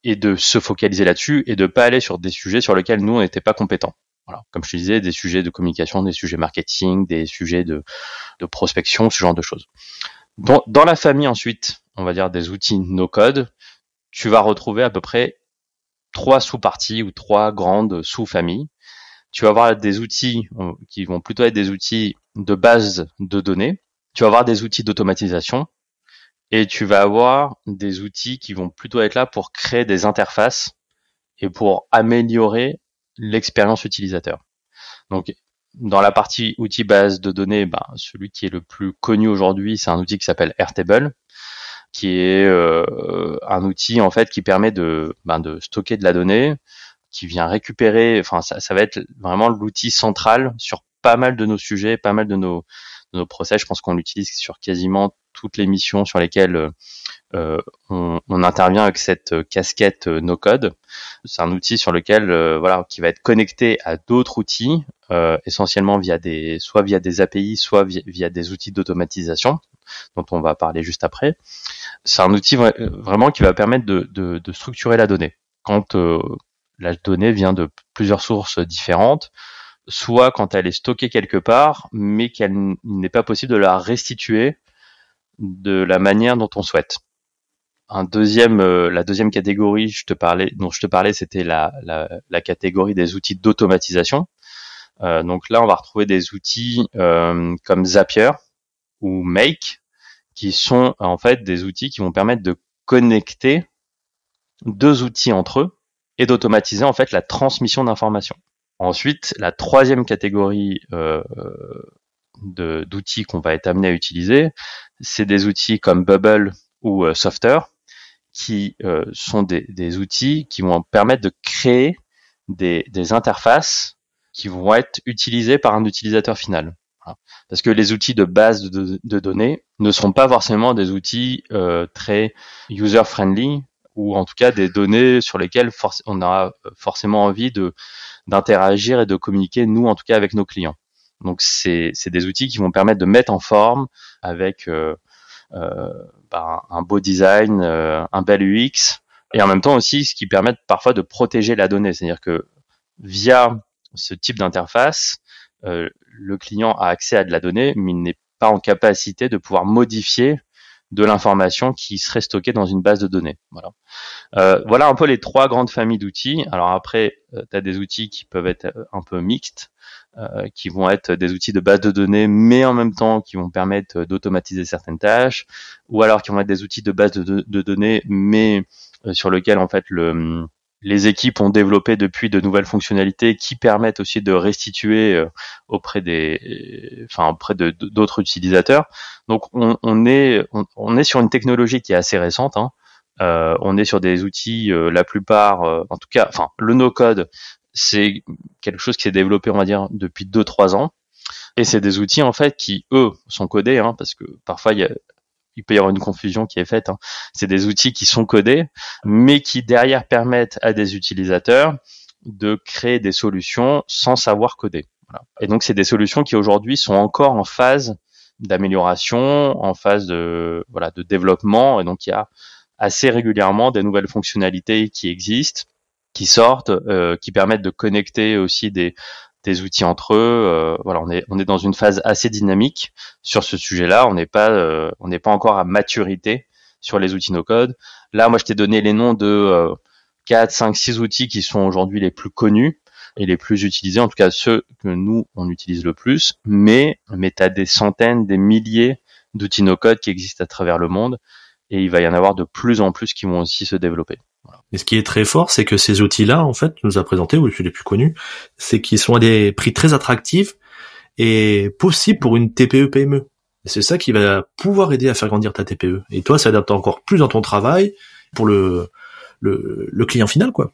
et de se focaliser là-dessus et de pas aller sur des sujets sur lesquels nous on n'était pas compétents. Voilà, comme je te disais, des sujets de communication, des sujets marketing, des sujets de, de prospection, ce genre de choses. Dans, dans la famille ensuite, on va dire des outils no code, tu vas retrouver à peu près trois sous-parties ou trois grandes sous-familles. Tu vas avoir des outils euh, qui vont plutôt être des outils de base de données. Tu vas avoir des outils d'automatisation et tu vas avoir des outils qui vont plutôt être là pour créer des interfaces et pour améliorer l'expérience utilisateur. Donc, dans la partie outils base de données, ben, celui qui est le plus connu aujourd'hui, c'est un outil qui s'appelle Airtable, qui est euh, un outil en fait qui permet de, ben, de stocker de la donnée, qui vient récupérer. Enfin, ça, ça va être vraiment l'outil central sur pas mal de nos sujets, pas mal de nos, nos. Je pense qu'on l'utilise sur quasiment toutes les missions sur lesquelles euh, euh, on, intervient avec cette euh, casquette no code. C'est un outil sur lequel voilà qui va être connecté à d'autres outils essentiellement via des, soit via des API, soit via, des outils d'automatisation, dont on va parler juste après. C'est un outil vraiment qui va permettre de, structurer la donnée. Quand la donnée vient de plusieurs sources différentes, soit quand elle est stockée quelque part, mais qu'elle n'est pas possible de la restituer de la manière dont on souhaite. Un deuxième, euh, la deuxième catégorie, dont je te parlais, c'était la, la, la, catégorie des outils d'automatisation. Euh, donc là, on va retrouver des outils euh, comme Zapier ou Make, qui sont en fait des outils qui vont permettre de connecter deux outils entre eux et d'automatiser en fait la transmission d'informations. Ensuite, la troisième catégorie euh, d'outils qu'on va être amené à utiliser, c'est des outils comme Bubble ou euh, Softer, qui euh, sont des, outils qui vont permettre de créer des, interfaces qui vont être utilisées par un utilisateur final. Parce que les outils de base de, données ne sont pas forcément des outils très user-friendly ou en tout cas des données sur lesquelles on a forcément envie de d'interagir et de communiquer nous en tout cas avec nos clients. Donc c'est des outils qui vont permettre de mettre en forme avec euh, euh, bah, un beau design, euh, un bel UX et en même temps aussi ce qui permet parfois de protéger la donnée, c'est-à-dire que via ce type d'interface, le client a accès à de la donnée, mais il n'est pas en capacité de pouvoir modifier de l'information qui serait stockée dans une base de données. Voilà. Euh, voilà un peu les trois grandes familles d'outils. Alors après, euh, tu as des outils qui peuvent être euh, un peu mixtes, qui vont être des outils de base de données, mais en même temps qui vont permettre d'automatiser certaines tâches, ou alors qui vont être des outils de base de, de données, mais sur lesquels en fait le les équipes ont développé depuis de nouvelles fonctionnalités qui permettent aussi de restituer euh, auprès des, enfin auprès d'autres utilisateurs. Donc on, est sur une technologie qui est assez récente. Hein. Euh, on est sur des outils, euh, la plupart, en tout cas, enfin le no-code, c'est quelque chose qui s'est développé, on va dire, depuis 2-3 ans. Et c'est des outils en fait qui eux sont codés, hein, parce que parfois il y a il peut y avoir une confusion qui est faite. Hein. C'est des outils qui sont codés, mais qui derrière permettent à des utilisateurs de créer des solutions sans savoir coder. Voilà. Et donc c'est des solutions qui aujourd'hui sont encore en phase d'amélioration, en phase de voilà de développement. Et donc il y a assez régulièrement des nouvelles fonctionnalités qui existent, qui sortent, euh, qui permettent de connecter aussi des des outils entre eux. Euh, voilà, on est on est dans une phase assez dynamique sur ce sujet-là. On n'est pas euh, on n'est pas encore à maturité sur les outils no code. Là, moi, je t'ai donné les noms de 4, 5, 6 outils qui sont aujourd'hui les plus connus et les plus utilisés, en tout cas ceux que nous on utilise le plus. Mais mais as des centaines, des milliers d'outils no code qui existent à travers le monde et il va y en avoir de plus en plus qui vont aussi se développer. Et ce qui est très fort, c'est que ces outils-là, en fait, nous a présenté, ou les plus connus, c'est qu'ils sont à des prix très attractifs et possibles pour une TPE-PME. Et c'est ça qui va pouvoir aider à faire grandir ta TPE. Et toi, ça adapte encore plus dans ton travail pour le, le, le client final, quoi.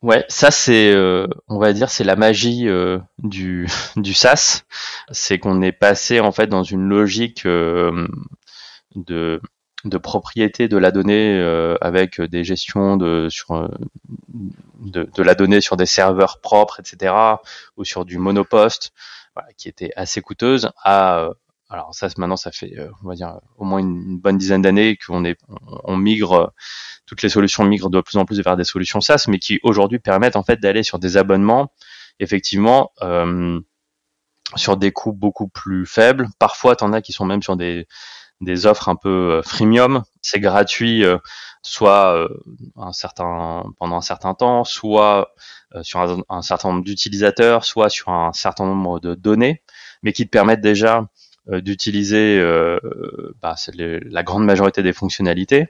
Ouais, ça c'est, euh, on va dire, c'est la magie euh, du, [laughs] du SaaS. C'est qu'on est passé en fait dans une logique euh, de de propriété de la donnée euh, avec des gestions de sur euh, de, la donnée sur des serveurs propres, etc., ou sur du monopost, voilà, qui était assez coûteuse, à euh, alors ça maintenant ça fait on va dire au moins une, bonne dizaine d'années qu'on est on, migre toutes les solutions migrent de plus en plus vers des solutions SaaS, mais qui aujourd'hui permettent en fait d'aller sur des abonnements effectivement sur des coûts beaucoup plus faibles. Parfois, tu en as qui sont même sur des des offres un peu euh, freemium. C'est gratuit, euh, soit euh, un certain pendant un certain temps, soit sur un, certain nombre d'utilisateurs, soit sur un certain nombre de données, mais qui te permettent déjà d'utiliser bah, la grande majorité des fonctionnalités.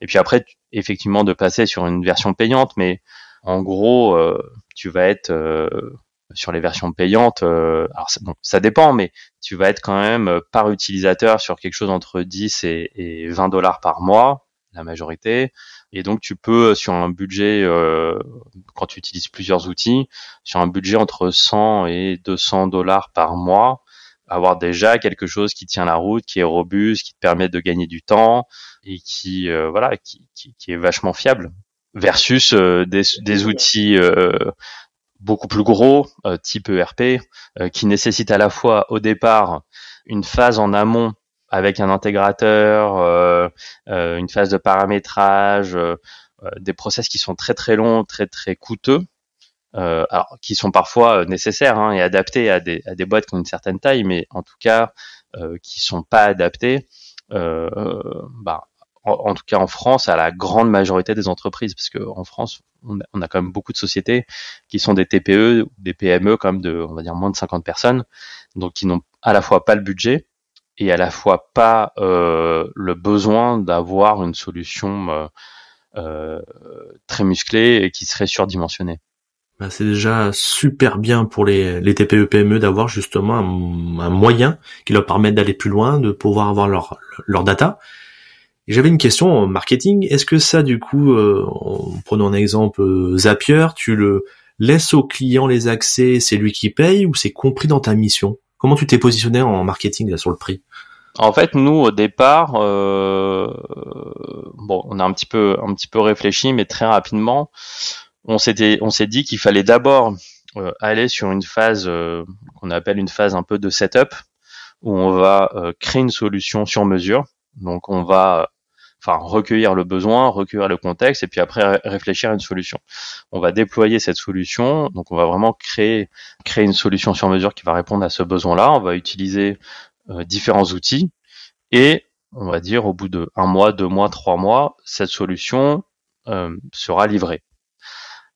Et puis après, effectivement, de passer sur une version payante, mais en gros, tu vas être sur les versions payantes, euh, alors ça, bon, ça dépend, mais tu vas être quand même euh, par utilisateur sur quelque chose entre 10 et, 20 dollars par mois, la majorité. Et donc tu peux euh, sur un budget, euh, quand tu utilises plusieurs outils, sur un budget entre 100 et 200 dollars par mois, avoir déjà quelque chose qui tient la route, qui est robuste, qui te permet de gagner du temps et qui voilà, qui, qui, qui, est vachement fiable versus des, des outils beaucoup plus gros, type ERP, qui nécessite à la fois au départ une phase en amont avec un intégrateur, une phase de paramétrage, des process qui sont très très longs, très très coûteux, euh, alors qui sont parfois nécessaires hein, et adaptés à des, à des boîtes qui ont une certaine taille, mais en tout cas euh, qui sont pas adaptés, euh, bah, en, tout cas en France, à la grande majorité des entreprises, parce que en France, on a, quand même beaucoup de sociétés qui sont des TPE des PME, comme de, on va dire moins de 50 personnes, donc qui n'ont à la fois pas le budget et à la fois pas euh, le besoin d'avoir une solution euh, euh, très musclée et qui serait surdimensionnée. Bah, c'est déjà super bien pour les, les TPE PME d'avoir justement un, moyen qui leur permet d'aller plus loin, de pouvoir avoir leur, leur data. J'avais une question en marketing. Est-ce que ça, du coup, euh, un exemple euh, Zapier, tu le laisses au client les accès, c'est lui qui paye ou c'est compris dans ta mission? Comment tu t'es positionné en marketing là sur le prix? En fait, nous au départ, euh, bon, on a un petit peu, un petit peu réfléchi, mais très rapidement, on s'était, on s'est dit qu'il fallait d'abord euh, aller sur une phase euh, qu'on appelle une phase un peu de setup, où on va euh, créer une solution sur mesure. Donc on va enfin recueillir le besoin, recueillir le contexte et puis après réfléchir à une solution. On va déployer cette solution, donc on va vraiment créer créer une solution sur mesure qui va répondre à ce besoin-là. On va utiliser différents outils et on va dire au bout de un mois, deux mois, trois mois, cette solution sera livrée.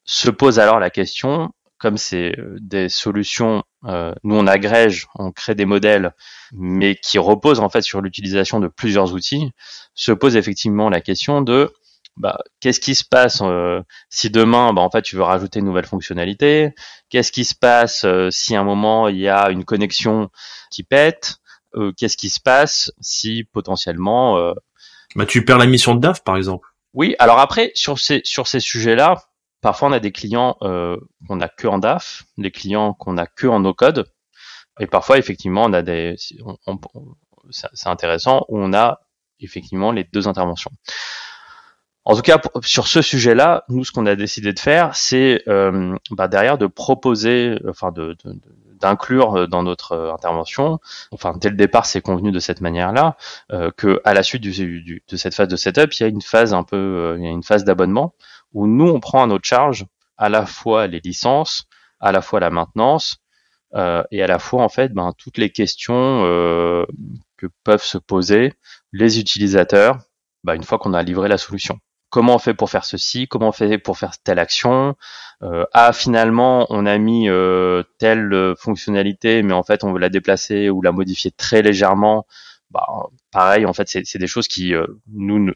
Se pose alors la question, comme c'est euh, des solutions, euh, nous on agrège, on crée des modèles, mais qui reposent en fait sur l'utilisation de plusieurs outils, se pose effectivement la question de bah, qu'est-ce qui se passe euh, si demain, bah, en fait, tu veux rajouter une nouvelle fonctionnalité Qu'est-ce qui se passe si à un moment il y a une connexion qui pète Qu'est-ce qui se passe si potentiellement bah, tu perds la mission de DAF, par exemple Oui. Alors après, sur ces sur ces sujets-là, Parfois, on a des clients euh, qu'on a que en DAF, des clients qu'on a que en no-code, et parfois, effectivement, on a des, c'est intéressant, où on a effectivement les deux interventions. En tout cas, sur ce sujet-là, nous, ce qu'on a décidé de faire, c'est euh, bah, derrière de proposer, enfin, de, d'inclure dans notre intervention, enfin dès le départ c'est convenu de cette manière-là, euh, que à la suite du, de cette phase de setup, il y a une phase un peu, euh, il y a une phase d'abonnement où nous, on prend à notre charge à la fois les licences, à la fois la maintenance, euh, et à la fois en fait ben, toutes les questions euh, que peuvent se poser les utilisateurs ben, une fois qu'on a livré la solution. Comment on fait pour faire ceci? Comment on fait pour faire telle action? Euh, Ah finalement on a mis euh, telle fonctionnalité, mais en fait on veut la déplacer ou la modifier très légèrement. Bah, pareil en fait c'est des choses qui euh, nous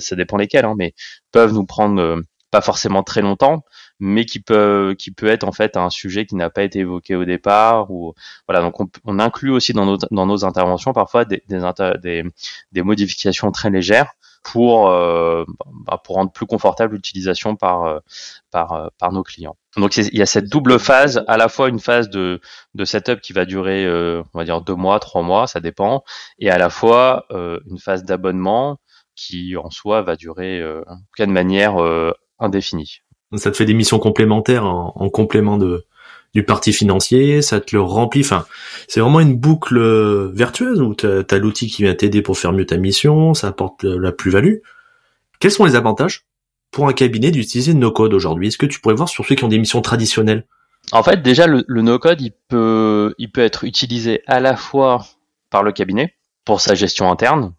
ça, dépend lesquels, hein, mais peuvent nous prendre euh, pas forcément très longtemps, mais qui peut qui peut être en fait un sujet qui n'a pas été évoqué au départ ou voilà donc on, inclut aussi dans nos dans nos interventions parfois des des, des, modifications très légères pour euh, bah, pour rendre plus confortable l'utilisation par euh, par par nos clients. Donc il y a cette double phase, à la fois une phase de de setup qui va durer on va dire deux mois, trois mois, ça dépend, et à la fois une phase d'abonnement qui en soi va durer euh, de manière euh, indéfinie. Ça te fait des missions complémentaires en, complément de du parti financier, ça te le remplit. Enfin, c'est vraiment une boucle euh, vertueuse où tu as, l'outil qui vient t'aider pour faire mieux ta mission, ça apporte la plus-value. Quels sont les avantages pour un cabinet d'utiliser no-code aujourd'hui? Est-ce que tu pourrais voir sur ceux qui ont des missions traditionnelles? En fait, déjà, le, le no-code, il peut, il peut être utilisé à la fois par le cabinet pour sa gestion interne,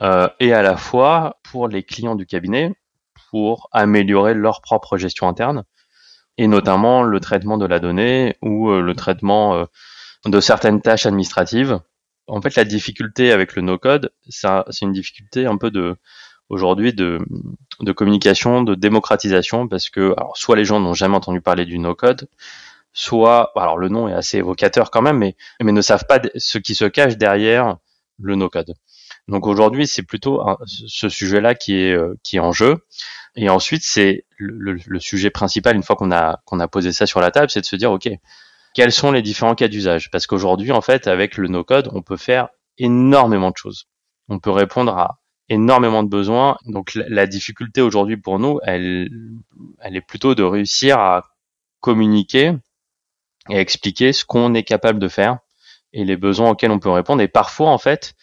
et à la fois pour les clients du cabinet pour améliorer leur propre gestion interne et notamment le traitement de la donnée ou euh, le traitement euh, de certaines tâches administratives. En fait, la difficulté avec le no-code, c'est une difficulté un peu de aujourd'hui de, communication, de démocratisation, parce que alors, soit les gens n'ont jamais entendu parler du no-code, soit alors le nom est assez évocateur quand même, mais mais ne savent pas ce qui se cache derrière le no-code. Donc aujourd'hui, c'est plutôt ce sujet-là qui est euh, qui est en jeu. Et ensuite, c'est le, sujet principal une fois qu'on a qu'on a posé ça sur la table, c'est de se dire ok, quels sont les différents cas d'usage? Parce qu'aujourd'hui, en fait, avec le no-code, on peut faire énormément de choses. On peut répondre à énormément de besoins. Donc la, difficulté aujourd'hui pour nous, elle, est plutôt de réussir à communiquer et expliquer ce qu'on est capable de faire et les besoins auxquels on peut répondre. Et parfois, en fait,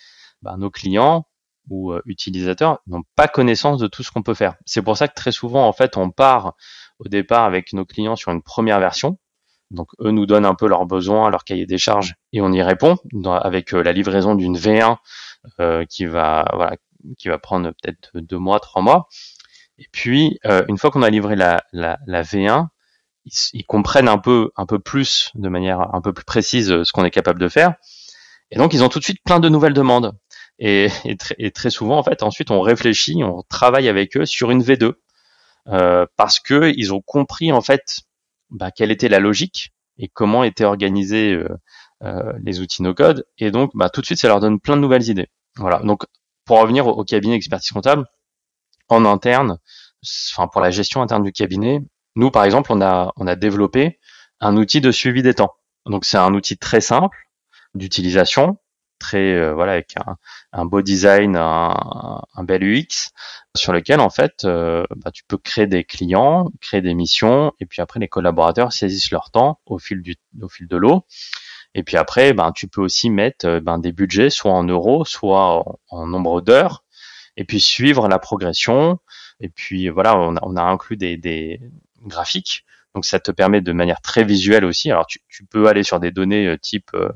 bah, nos clients ou euh, utilisateurs n'ont pas connaissance de tout ce qu'on peut faire. C'est pour ça que très souvent, en fait, on part au départ avec nos clients sur une première version. Donc, eux nous donnent un peu leurs besoins, leur cahier des charges, et on y répond avec euh, la livraison d'une V1 euh, qui va, voilà, qui va prendre peut-être deux mois, trois mois. Et puis, une fois qu'on a livré la, la, la V1, ils, comprennent un peu, un peu plus, de manière un peu plus précise, ce qu'on est capable de faire. Et donc, ils ont tout de suite plein de nouvelles demandes. Et, très, souvent, en fait, ensuite, on réfléchit, on travaille avec eux sur une V2 euh, parce que ils ont compris en fait bah, quelle était la logique et comment étaient organisés euh, euh, les outils no code. Et donc, bah, tout de suite, ça leur donne plein de nouvelles idées. Voilà. Donc, pour revenir au, cabinet expertise comptable, en interne, enfin pour la gestion interne du cabinet, nous, par exemple, on a on a développé un outil de suivi des temps. Donc, c'est un outil très simple d'utilisation euh, voilà avec un, beau design, un, un, bel UX sur lequel en fait euh, bah, tu peux créer des clients, créer des missions et puis après les collaborateurs saisissent leur temps au fil du au fil de l'eau. Et puis après, ben, tu peux aussi mettre euh, ben, des budgets, soit en euros, soit en, nombre d'heures, et puis suivre la progression. Et puis voilà, on a, on a inclus des, des graphiques donc ça te permet de manière très visuelle aussi. Alors tu, peux aller sur des données euh, type, euh,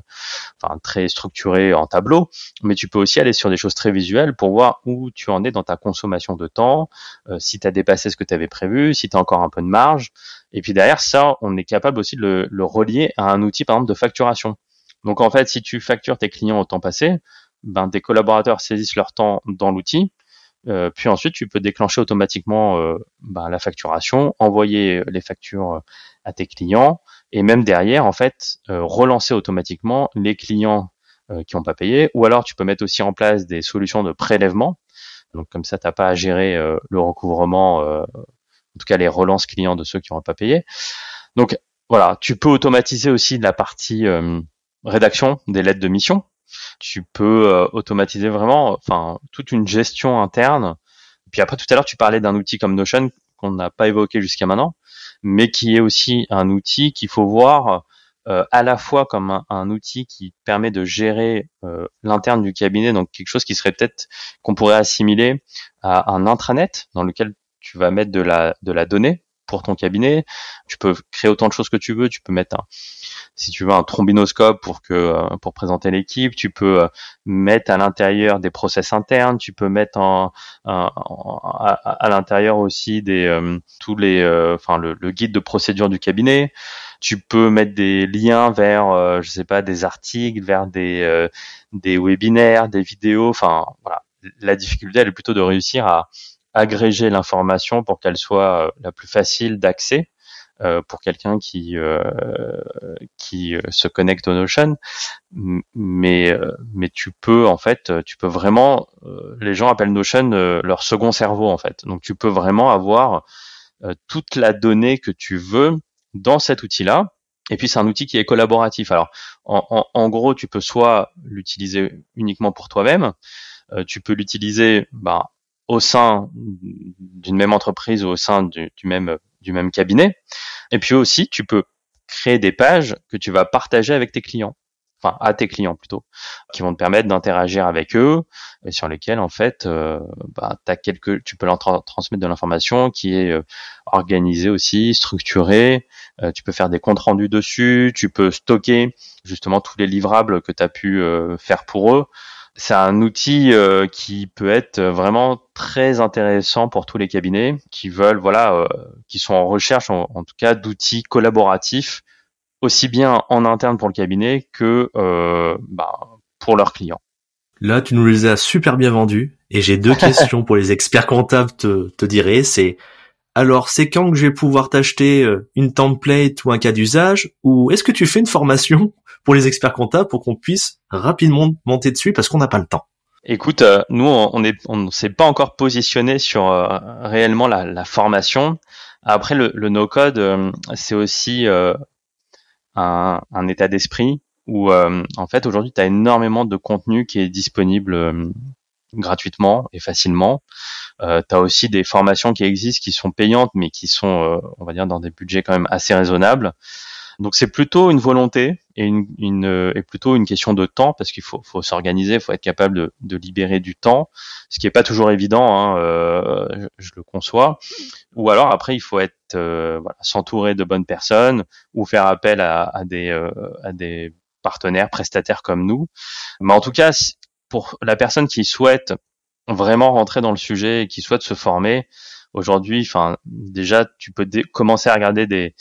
enfin très structurées en tableau, mais tu peux aussi aller sur des choses très visuelles pour voir où tu en es dans ta consommation de temps, euh, si tu as dépassé ce que tu avais prévu, si tu as encore un peu de marge. Et puis derrière ça, on est capable aussi de le, relier à un outil par exemple de facturation. Donc en fait, si tu factures tes clients au temps passé, ben tes collaborateurs saisissent leur temps dans l'outil euh, puis ensuite, tu peux déclencher automatiquement euh, bah, la facturation, envoyer les factures euh, à tes clients, et même derrière, en fait, relancer automatiquement les clients qui n'ont pas payé. Ou alors, tu peux mettre aussi en place des solutions de prélèvement. Donc comme ça, t'as pas à gérer le recouvrement, en tout cas les relances clients de ceux qui n'ont pas payé. Donc voilà, tu peux automatiser aussi la partie rédaction des lettres de mission tu peux euh, automatiser vraiment, enfin, toute une gestion interne. puis après, tout à l'heure, tu parlais d'un outil comme Notion qu'on n'a pas évoqué jusqu'à maintenant, mais qui est aussi un outil qu'il faut voir euh, à la fois comme un, outil qui permet de gérer euh, l'interne du cabinet, donc quelque chose qui serait peut-être qu'on pourrait assimiler à un intranet dans lequel tu vas mettre de la de la donnée pour ton cabinet. Tu peux créer autant de choses que tu veux. Tu peux mettre un, si tu veux un trombinoscope pour que euh, pour présenter l'équipe, tu peux euh, mettre à l'intérieur des process internes, tu peux mettre en, à, l'intérieur aussi des euh, tous les enfin le, guide de procédure du cabinet. Tu peux mettre des liens vers je sais pas des articles, vers des des webinaires, des vidéos, enfin voilà. La difficulté elle est plutôt de réussir à agréger l'information pour qu'elle soit la plus facile d'accès euh, pour quelqu'un qui euh, qui euh, se connecte au Notion, mais mais tu peux en fait, tu peux vraiment, les gens appellent Notion leur second cerveau en fait. Donc tu peux vraiment avoir toute la donnée que tu veux dans cet outil-là. Et puis c'est un outil qui est collaboratif. Alors en, en, en gros, tu peux soit l'utiliser uniquement pour toi-même, tu peux l'utiliser bah, au sein d'une même entreprise ou au sein du, du même du même cabinet. Et puis aussi, tu peux créer des pages que tu vas partager avec tes clients, enfin à tes clients plutôt, qui vont te permettre d'interagir avec eux et sur lesquels en fait, euh, bah, as quelques, tu peux leur transmettre de l'information qui est euh, organisée aussi, structurée. Euh, tu peux faire des comptes rendus dessus, tu peux stocker justement tous les livrables que tu as pu faire pour eux c'est un outil euh, qui peut être vraiment très intéressant pour tous les cabinets qui veulent, voilà, euh, qui sont en recherche, en, tout cas, d'outils collaboratifs, aussi bien en interne pour le cabinet que euh, bah, pour leurs clients. Là, tu nous les as super bien vendus, et j'ai deux [laughs] questions pour les experts comptables, te, te dirais, c'est alors c'est quand que je vais pouvoir t'acheter une template ou un cas d'usage, ou est-ce que tu fais une formation [laughs] pour les experts comptables pour qu'on puisse rapidement monter dessus parce qu'on n'a pas le temps? Écoute, euh, nous on on s'est pas encore positionné sur euh, réellement la, formation. Après le, no code, euh, c'est aussi un, état d'esprit où en fait aujourd'hui tu as énormément de contenu qui est disponible gratuitement et facilement. Euh, aussi des formations qui existent qui sont payantes, mais qui sont, on va dire, dans des budgets quand même assez raisonnables. Donc c'est plutôt une volonté et, une, une, et plutôt une question de temps parce qu'il faut, faut s'organiser, il faut être capable de, de, libérer du temps, ce qui est pas toujours évident, hein, euh, je, le conçois. Ou alors après il faut être euh, voilà, s'entourer de bonnes personnes ou faire appel à, à des euh, à des partenaires prestataires comme nous. Mais en tout cas pour la personne qui souhaite vraiment rentrer dans le sujet et qui souhaite se former, aujourd'hui, enfin déjà tu peux commencer à regarder des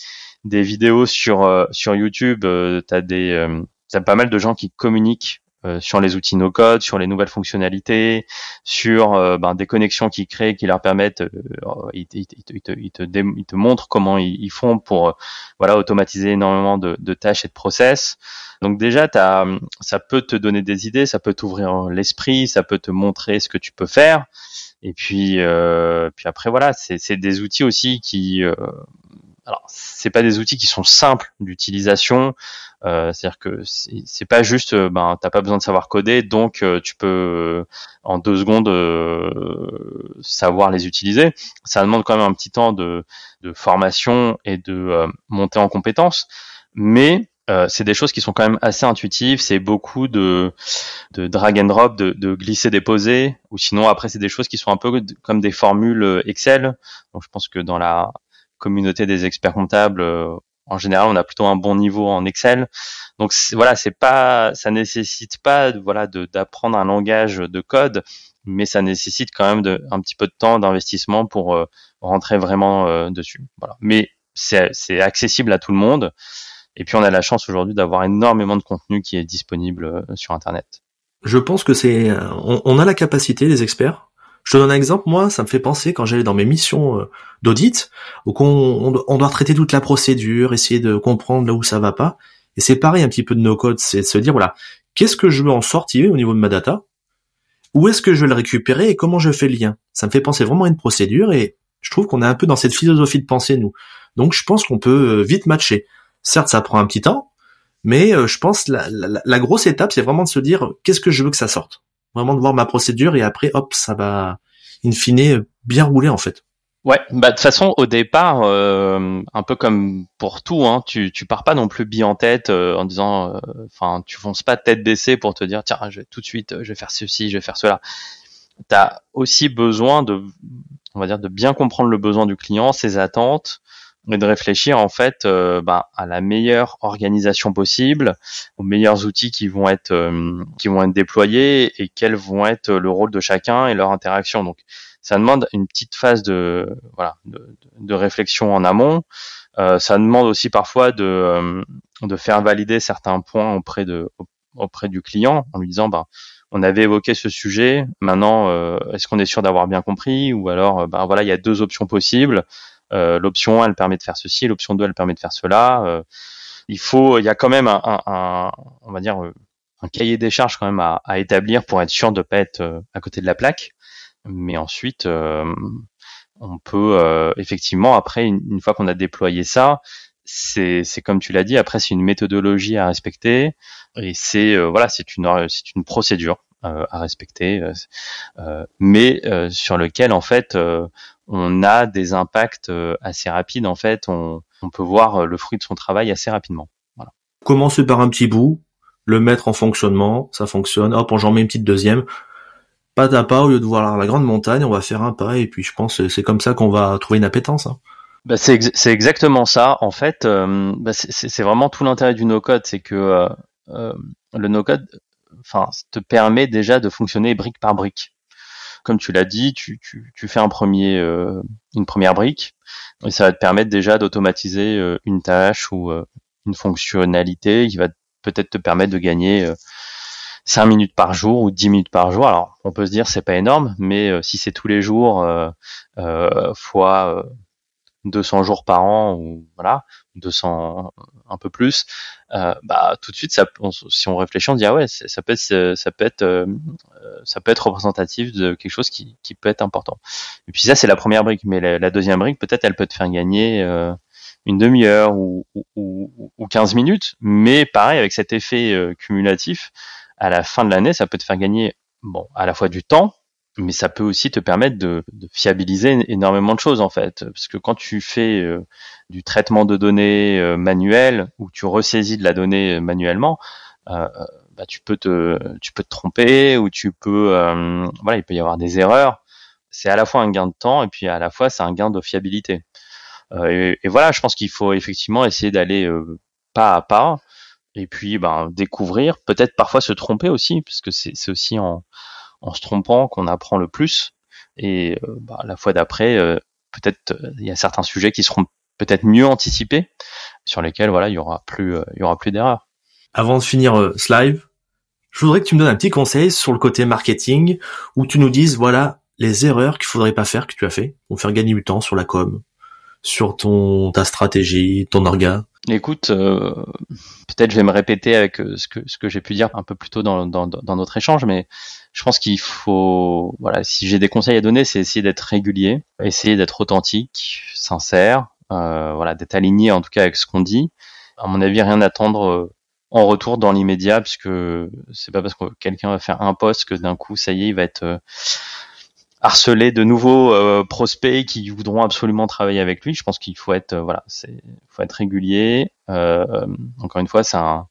des vidéos sur euh, sur YouTube, euh, t'as des euh, t'as pas mal de gens qui communiquent sur les outils no code, sur les nouvelles fonctionnalités, sur ben, des connexions qu'ils créent qui leur permettent, ils, ils, ils, te, ils, te, ils, te, montrent comment ils, font pour voilà automatiser énormément de, tâches et de process. Donc déjà, ça peut te donner des idées, ça peut t'ouvrir l'esprit, ça peut te montrer ce que tu peux faire. Et puis, euh, puis après voilà, c'est des outils aussi qui, euh, alors c'est pas des outils qui sont simples d'utilisation euh, c'est-à-dire que c'est pas juste euh, ben t'as pas besoin de savoir coder donc euh, tu peux euh, en deux secondes savoir les utiliser ça demande quand même un petit temps de, de formation et de montée en compétences mais c'est des choses qui sont quand même assez intuitives. C'est beaucoup de, de drag and drop, de, de glisser déposer, ou sinon après c'est des choses qui sont un peu comme des formules Excel. Donc je pense que dans la communauté des experts comptables, euh, en général, on a plutôt un bon niveau en Excel. Donc voilà, c'est pas, ça nécessite pas, voilà, d'apprendre un langage de code, mais ça nécessite quand même de, un petit peu de temps d'investissement pour euh, rentrer vraiment euh, dessus. Voilà. Mais c'est accessible à tout le monde. Et puis on a la chance aujourd'hui d'avoir énormément de contenu qui est disponible sur Internet. Je pense que c'est, on, on, a la capacité, les experts, je te donne un exemple, moi, ça me fait penser quand j'allais dans mes missions euh, d'audit, où on, doit traiter toute la procédure, essayer de comprendre là où ça va pas. Et c'est pareil un petit peu de nos codes, c'est de se dire, voilà, qu'est-ce que je veux en sortir au niveau de ma data? Où est-ce que je vais le récupérer et comment je fais le lien? Ça me fait penser vraiment à une procédure et je trouve qu'on est un peu dans cette philosophie de pensée, nous. Donc je pense qu'on peut euh, vite matcher. Certes, ça prend un petit temps, mais euh, je pense la, la grosse étape, c'est vraiment de se dire, qu'est-ce que je veux que ça sorte? Vraiment de voir ma procédure et après hop ça va in fine bien rouler en fait. Ouais, bah de toute façon au départ, euh, un peu comme pour tout, hein, tu tu pars pas non plus bien en tête euh, en disant, euh, enfin tu fonces pas tête baissée pour te dire tiens je vais tout de suite je vais faire ceci, je vais faire cela. T'as aussi besoin de, on va dire de bien comprendre le besoin du client, ses attentes, mais de réfléchir en fait euh, bah, à la meilleure organisation possible, aux meilleurs outils qui vont être euh, qui vont être déployés et quels vont être le rôle de chacun et leur interaction. Donc ça demande une petite phase de voilà de, de réflexion en amont. Euh, ça demande aussi parfois de euh, de faire valider certains points auprès de auprès du client en lui disant bah on avait évoqué ce sujet. Maintenant, est-ce qu'on est sûr d'avoir bien compris ou alors, bah, voilà, il y a deux options possibles. Euh, l'option 1, elle permet de faire ceci, l'option 2, elle permet de faire cela. Euh, il faut, il y a quand même un, on va dire, euh, un cahier des charges quand même à, à, établir pour être sûr de pas être à côté de la plaque. Mais ensuite, on peut effectivement après, une, fois qu'on a déployé ça, c'est comme tu l'as dit. Après, c'est une méthodologie à respecter et c'est voilà, c'est une c'est une procédure à respecter, mais sur lequel en fait on a des impacts euh, assez rapides. En fait, on, peut voir euh, le fruit de son travail assez rapidement. Voilà. Commencer par un petit bout, le mettre en fonctionnement, ça fonctionne. Hop, j'en mets une petite deuxième. Pas à pas, au lieu de voir la grande montagne, on va faire un pas. Et puis, je pense que c'est comme ça qu'on va trouver une appétence. Hein. Bah c'est, exactement ça. En fait, euh, bah c'est, vraiment tout l'intérêt du no-code, c'est que le no-code, enfin, te permet déjà de fonctionner brique par brique comme tu l'as dit, tu, fais un premier, euh, une première brique, et ça va te permettre déjà d'automatiser euh, une tâche ou euh, une fonctionnalité qui va peut-être te permettre de gagner 5 minutes par jour ou 10 minutes par jour. Alors, on peut se dire c'est pas énorme, mais si c'est tous les jours fois 200 jours par an ou voilà 200 un peu plus euh, bah tout de suite ça si on réfléchit on dit ah ouais ça peut être ça peut être euh, ça peut être représentatif de quelque chose qui, qui peut être important. Et puis ça c'est la première brique mais la, deuxième brique peut-être elle peut te faire gagner euh, une demi-heure ou, ou, ou, 15 minutes mais pareil avec cet effet cumulatif à la fin de l'année ça peut te faire gagner bon à la fois du temps mais ça peut aussi te permettre de, de, fiabiliser énormément de choses en fait, parce que quand tu fais euh, du traitement de données euh, manuel ou tu ressaisis de la donnée manuellement, euh, bah, tu peux te tu peux te tromper ou tu peux voilà il peut y avoir des erreurs. C'est à la fois un gain de temps et puis à la fois c'est un gain de fiabilité. Et, et, voilà, je pense qu'il faut effectivement essayer d'aller pas à pas et puis ben découvrir, peut-être parfois se tromper aussi, parce que c'est aussi en en se trompant qu'on apprend le plus. Et euh, bah, la fois d'après, euh, peut-être euh, il y a certains sujets qui seront peut-être mieux anticipés, sur lesquels voilà il y aura plus il y aura plus d'erreurs. Avant de finir ce live, je voudrais que tu me donnes un petit conseil sur le côté marketing, où tu nous dises voilà les erreurs qu'il faudrait pas faire que tu as fait pour faire gagner du temps sur la com, sur ton ta stratégie, ton orga. Écoute, euh, peut-être je vais me répéter avec ce que ce que j'ai pu dire un peu plus tôt dans, dans, dans notre échange, mais je pense qu'il faut, voilà, si j'ai des conseils à donner, c'est essayer d'être régulier, essayer d'être authentique, sincère, euh, voilà, d'être aligné en tout cas avec ce qu'on dit. À mon avis, rien attendre euh, en retour dans l'immédiat, puisque c'est pas parce que quelqu'un va faire un poste que d'un coup, ça y est, il va être harceler de nouveaux euh, prospects qui voudront absolument travailler avec lui. Je pense qu'il faut être euh, voilà, c'est faut être régulier. Euh, encore une fois, c'est un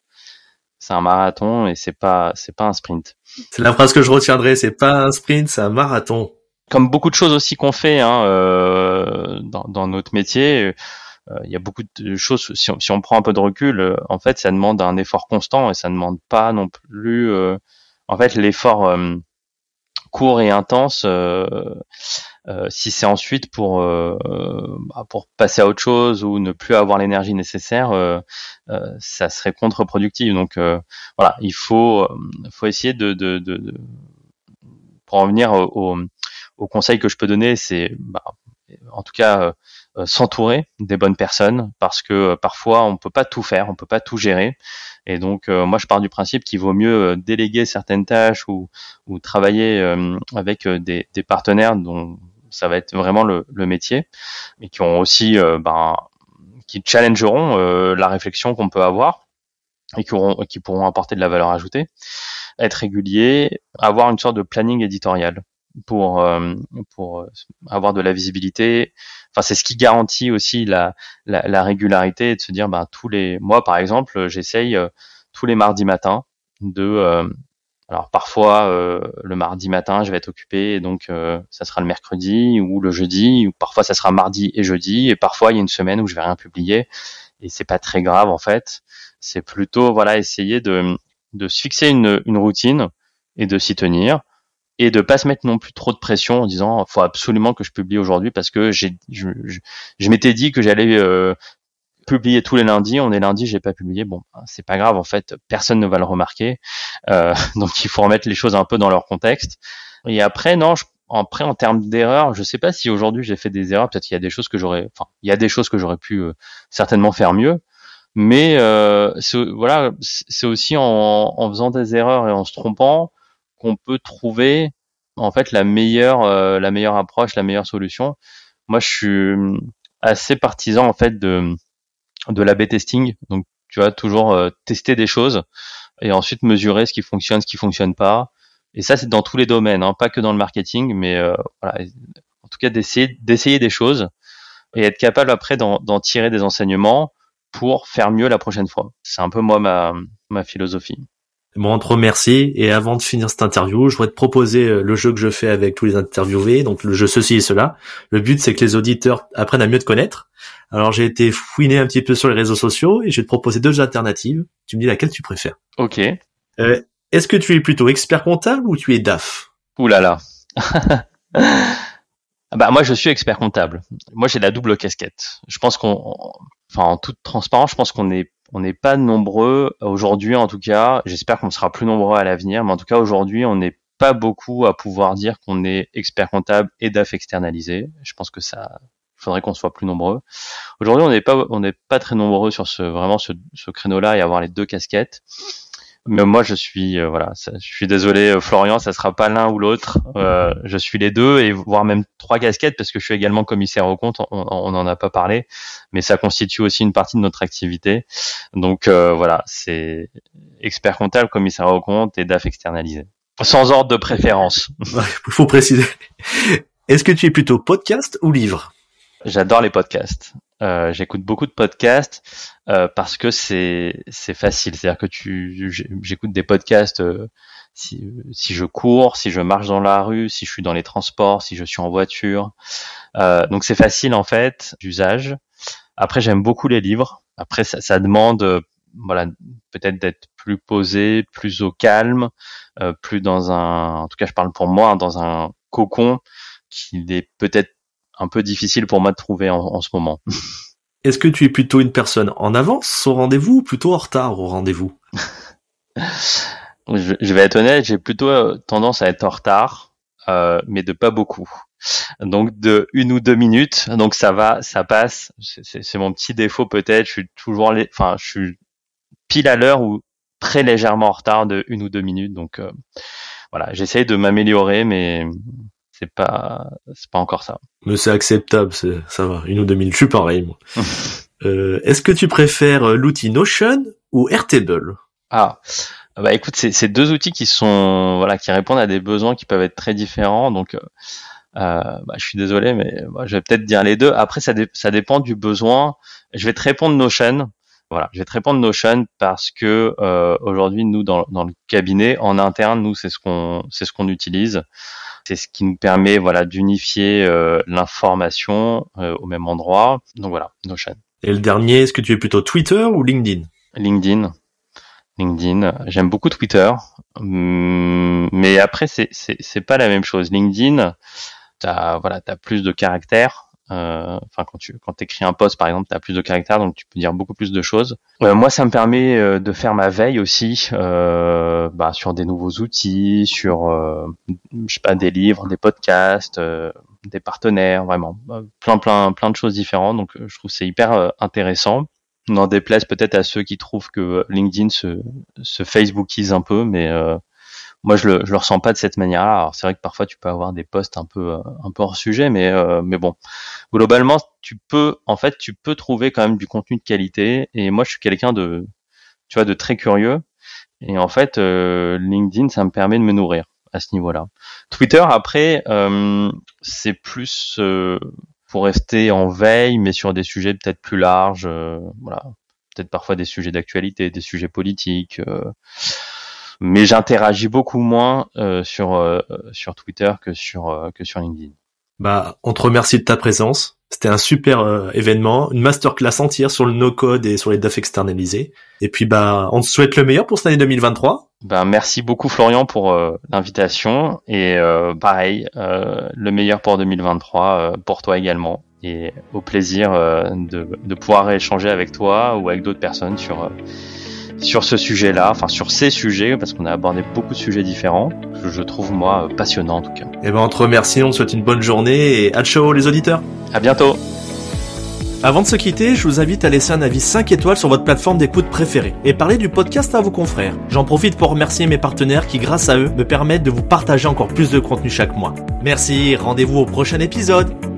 c'est un marathon et c'est pas c'est pas un sprint. C'est la phrase que je retiendrai. C'est pas un sprint, c'est un marathon. Comme beaucoup de choses aussi qu'on fait hein, dans, dans notre métier, il y a beaucoup de choses. Si on, si on prend un peu de recul, en fait, ça demande un effort constant et ça demande pas non plus. en fait, l'effort court et intense. Euh, euh, si c'est ensuite pour euh, bah, pour passer à autre chose ou ne plus avoir l'énergie nécessaire, ça serait contre-productif. Donc voilà, il faut faut essayer de, de, de, pour en venir au, au, conseil que je peux donner, c'est bah, en tout cas s'entourer des bonnes personnes parce que parfois on peut pas tout faire, on peut pas tout gérer et donc, euh, moi, je pars du principe qu'il vaut mieux euh, déléguer certaines tâches ou, ou travailler euh, avec des, des, partenaires dont ça va être vraiment le, le métier, et qui ont aussi, ben, qui challengeront la réflexion qu'on peut avoir et qui, auront, qui pourront apporter de la valeur ajoutée. Être régulier, avoir une sorte de planning éditorial pour pour avoir de la visibilité. Enfin, c'est ce qui garantit aussi la, la, la régularité et de se dire, ben tous les mois, par exemple, j'essaye tous les mardis matins de euh, alors parfois euh, le mardi matin je vais être occupé et donc euh, ça sera le mercredi ou le jeudi ou parfois ça sera mardi et jeudi et parfois il y a une semaine où je vais rien publier et c'est pas très grave en fait. C'est plutôt voilà essayer de de se fixer une, une routine et de s'y tenir et de pas se mettre non plus trop de pression en disant faut absolument que je publie aujourd'hui parce que j'ai je, m'étais dit que j'allais euh, publier tous les lundis. On est lundi, j'ai pas publié. Bon, c'est pas grave. En fait, personne ne va le remarquer. Euh, [laughs] donc, il faut remettre les choses un peu dans leur contexte. Et après, non, je, après en termes d'erreurs, je sais pas si aujourd'hui j'ai fait des erreurs. Peut-être qu'il y a des choses que j'aurais, enfin, il y a des choses que j'aurais pu euh, certainement faire mieux. Mais euh, voilà, c'est aussi en, en, faisant des erreurs et en se trompant qu'on peut trouver en fait la meilleure, euh, la meilleure approche, la meilleure solution. Moi, je suis assez partisan en fait de de l'A-B testing. Donc, tu vas toujours euh, tester des choses et ensuite mesurer ce qui fonctionne, ce qui fonctionne pas. Et ça, c'est dans tous les domaines, hein, pas que dans le marketing, mais euh, voilà, en tout cas d'essayer des choses et être capable après d'en tirer des enseignements pour faire mieux la prochaine fois. C'est un peu moi ma philosophie. Bon, on te remercie. Et avant de finir cette interview, je voudrais te proposer euh, le jeu que je fais avec tous les interviewés. Donc, le jeu ceci et cela. Le but, c'est que les auditeurs apprennent à mieux te connaître. Alors, j'ai été fouiné un petit peu sur les réseaux sociaux et je vais te proposer deux alternatives. Tu me dis laquelle tu préfères. Ok. Euh, Est-ce que tu es plutôt expert comptable ou tu es DAF? Ouh là là. [laughs] bah moi je suis expert comptable. Moi j'ai la double casquette. Je pense qu'on, enfin en toute transparence, je pense qu'on est on n'est pas nombreux aujourd'hui en tout cas. J'espère qu'on sera plus nombreux à l'avenir, mais en tout cas aujourd'hui, on n'est pas beaucoup à pouvoir dire qu'on est expert comptable et DAF externalisé. Je pense que ça faudrait qu'on soit plus nombreux. Aujourd'hui, on n'est pas on n'est pas très nombreux sur ce vraiment ce créneau-là et avoir les deux casquettes. Mais moi, je suis euh, voilà, je suis désolé, euh, Florian, ça sera pas l'un ou l'autre. Euh, je suis les deux et voire même trois casquettes parce que je suis également commissaire au compte. On n'en a pas parlé, mais ça constitue aussi une partie de notre activité. Donc voilà, c'est expert comptable, commissaire au compte et DAF externalisé. Sans ordre de préférence. [laughs] Il faut préciser. Est-ce que tu es plutôt podcast ou livre? J'adore les podcasts. Euh, j'écoute beaucoup de podcasts euh, parce que c'est c'est facile. C'est-à-dire que tu j'écoute des podcasts euh, si si je cours, si je marche dans la rue, si je suis dans les transports, si je suis en voiture. Euh, donc c'est facile en fait d'usage. Après j'aime beaucoup les livres. Après ça, ça demande voilà peut-être d'être plus posé, plus au calme, plus dans un en tout cas je parle pour moi dans un cocon qui est peut-être un peu difficile pour moi de trouver en, ce moment. [laughs] Est-ce que tu es plutôt une personne en avance au rendez-vous ou plutôt en retard au rendez-vous? [laughs] Je, vais être honnête, j'ai plutôt euh, tendance à être en retard, euh, mais de pas beaucoup. Donc de une ou deux minutes, donc ça va, ça passe. C'est mon petit défaut peut-être. Je suis toujours, les, enfin, je suis pile à l'heure ou très légèrement en retard de une ou deux minutes. Donc euh, voilà, j'essaye de m'améliorer, mais c'est pas c'est pas encore ça. Mais c'est acceptable, c'est ça va. Une ou deux minutes, je suis pareil moi. [laughs] euh, Est-ce que tu préfères euh, l'outil Notion ou Airtable? Ah bah écoute, c'est deux outils qui sont voilà qui répondent à des besoins qui peuvent être très différents. Donc euh, euh bah, je suis désolé, mais bah, je vais peut-être dire les deux. Après, ça, ça dépend du besoin. Je vais te répondre Notion. Voilà, je vais te répondre Notion parce que euh, aujourd'hui, nous dans, dans le cabinet en interne, nous c'est ce qu'on c'est ce qu'on utilise. C'est ce qui nous permet voilà d'unifier euh, l'information euh, au même endroit. Donc voilà, Notion. Et le dernier, est-ce que tu es plutôt Twitter ou LinkedIn? LinkedIn. LinkedIn. J'aime beaucoup Twitter, hum, mais après c'est c'est c'est pas la même chose. LinkedIn, t'as voilà, t'as plus de caractères. Euh, enfin, quand tu quand écris un post, par exemple, tu as plus de caractères, donc tu peux dire beaucoup plus de choses. Euh, moi, ça me permet euh, de faire ma veille aussi bah, sur des nouveaux outils, sur je sais pas des livres, des podcasts, des partenaires, vraiment plein plein plein de choses différentes. Donc, je trouve c'est hyper intéressant. N'en déplaise peut-être à ceux qui trouvent que LinkedIn se, se Facebookise un peu, mais moi je le, je le ressens pas de cette manière-là. Alors c'est vrai que parfois tu peux avoir des posts un peu un peu hors sujet, mais euh, mais bon, globalement tu peux en fait tu peux trouver quand même du contenu de qualité. Et moi je suis quelqu'un de tu vois de très curieux. Et en fait euh, LinkedIn ça me permet de me nourrir à ce niveau-là. Twitter après euh, c'est plus pour rester en veille, mais sur des sujets peut-être plus larges. voilà, peut-être parfois des sujets d'actualité, des sujets politiques mais j'interagis beaucoup moins euh, sur euh, sur Twitter que sur euh, que sur LinkedIn. Bah, on te remercie de ta présence. C'était un super événement, une masterclass entière sur le no-code et sur les DAF externalisés. Et puis bah, on te souhaite le meilleur pour cette année 2023. Ben merci beaucoup Florian pour l'invitation et pareil le meilleur pour 2023 pour toi également et au plaisir de, de pouvoir échanger avec toi ou avec d'autres personnes sur sur ce sujet-là, enfin sur ces sujets, parce qu'on a abordé beaucoup de sujets différents, que je trouve moi passionnant en tout cas. Eh ben on te remercie, on te souhaite une bonne journée et à ciao les auditeurs. À bientôt. Avant de se quitter, je vous invite à laisser un avis 5 étoiles sur votre plateforme d'écoute préférée et parler du podcast à vos confrères. J'en profite pour remercier mes partenaires qui, grâce à eux, me permettent de vous partager encore plus de contenu chaque mois. Merci, rendez-vous au prochain épisode.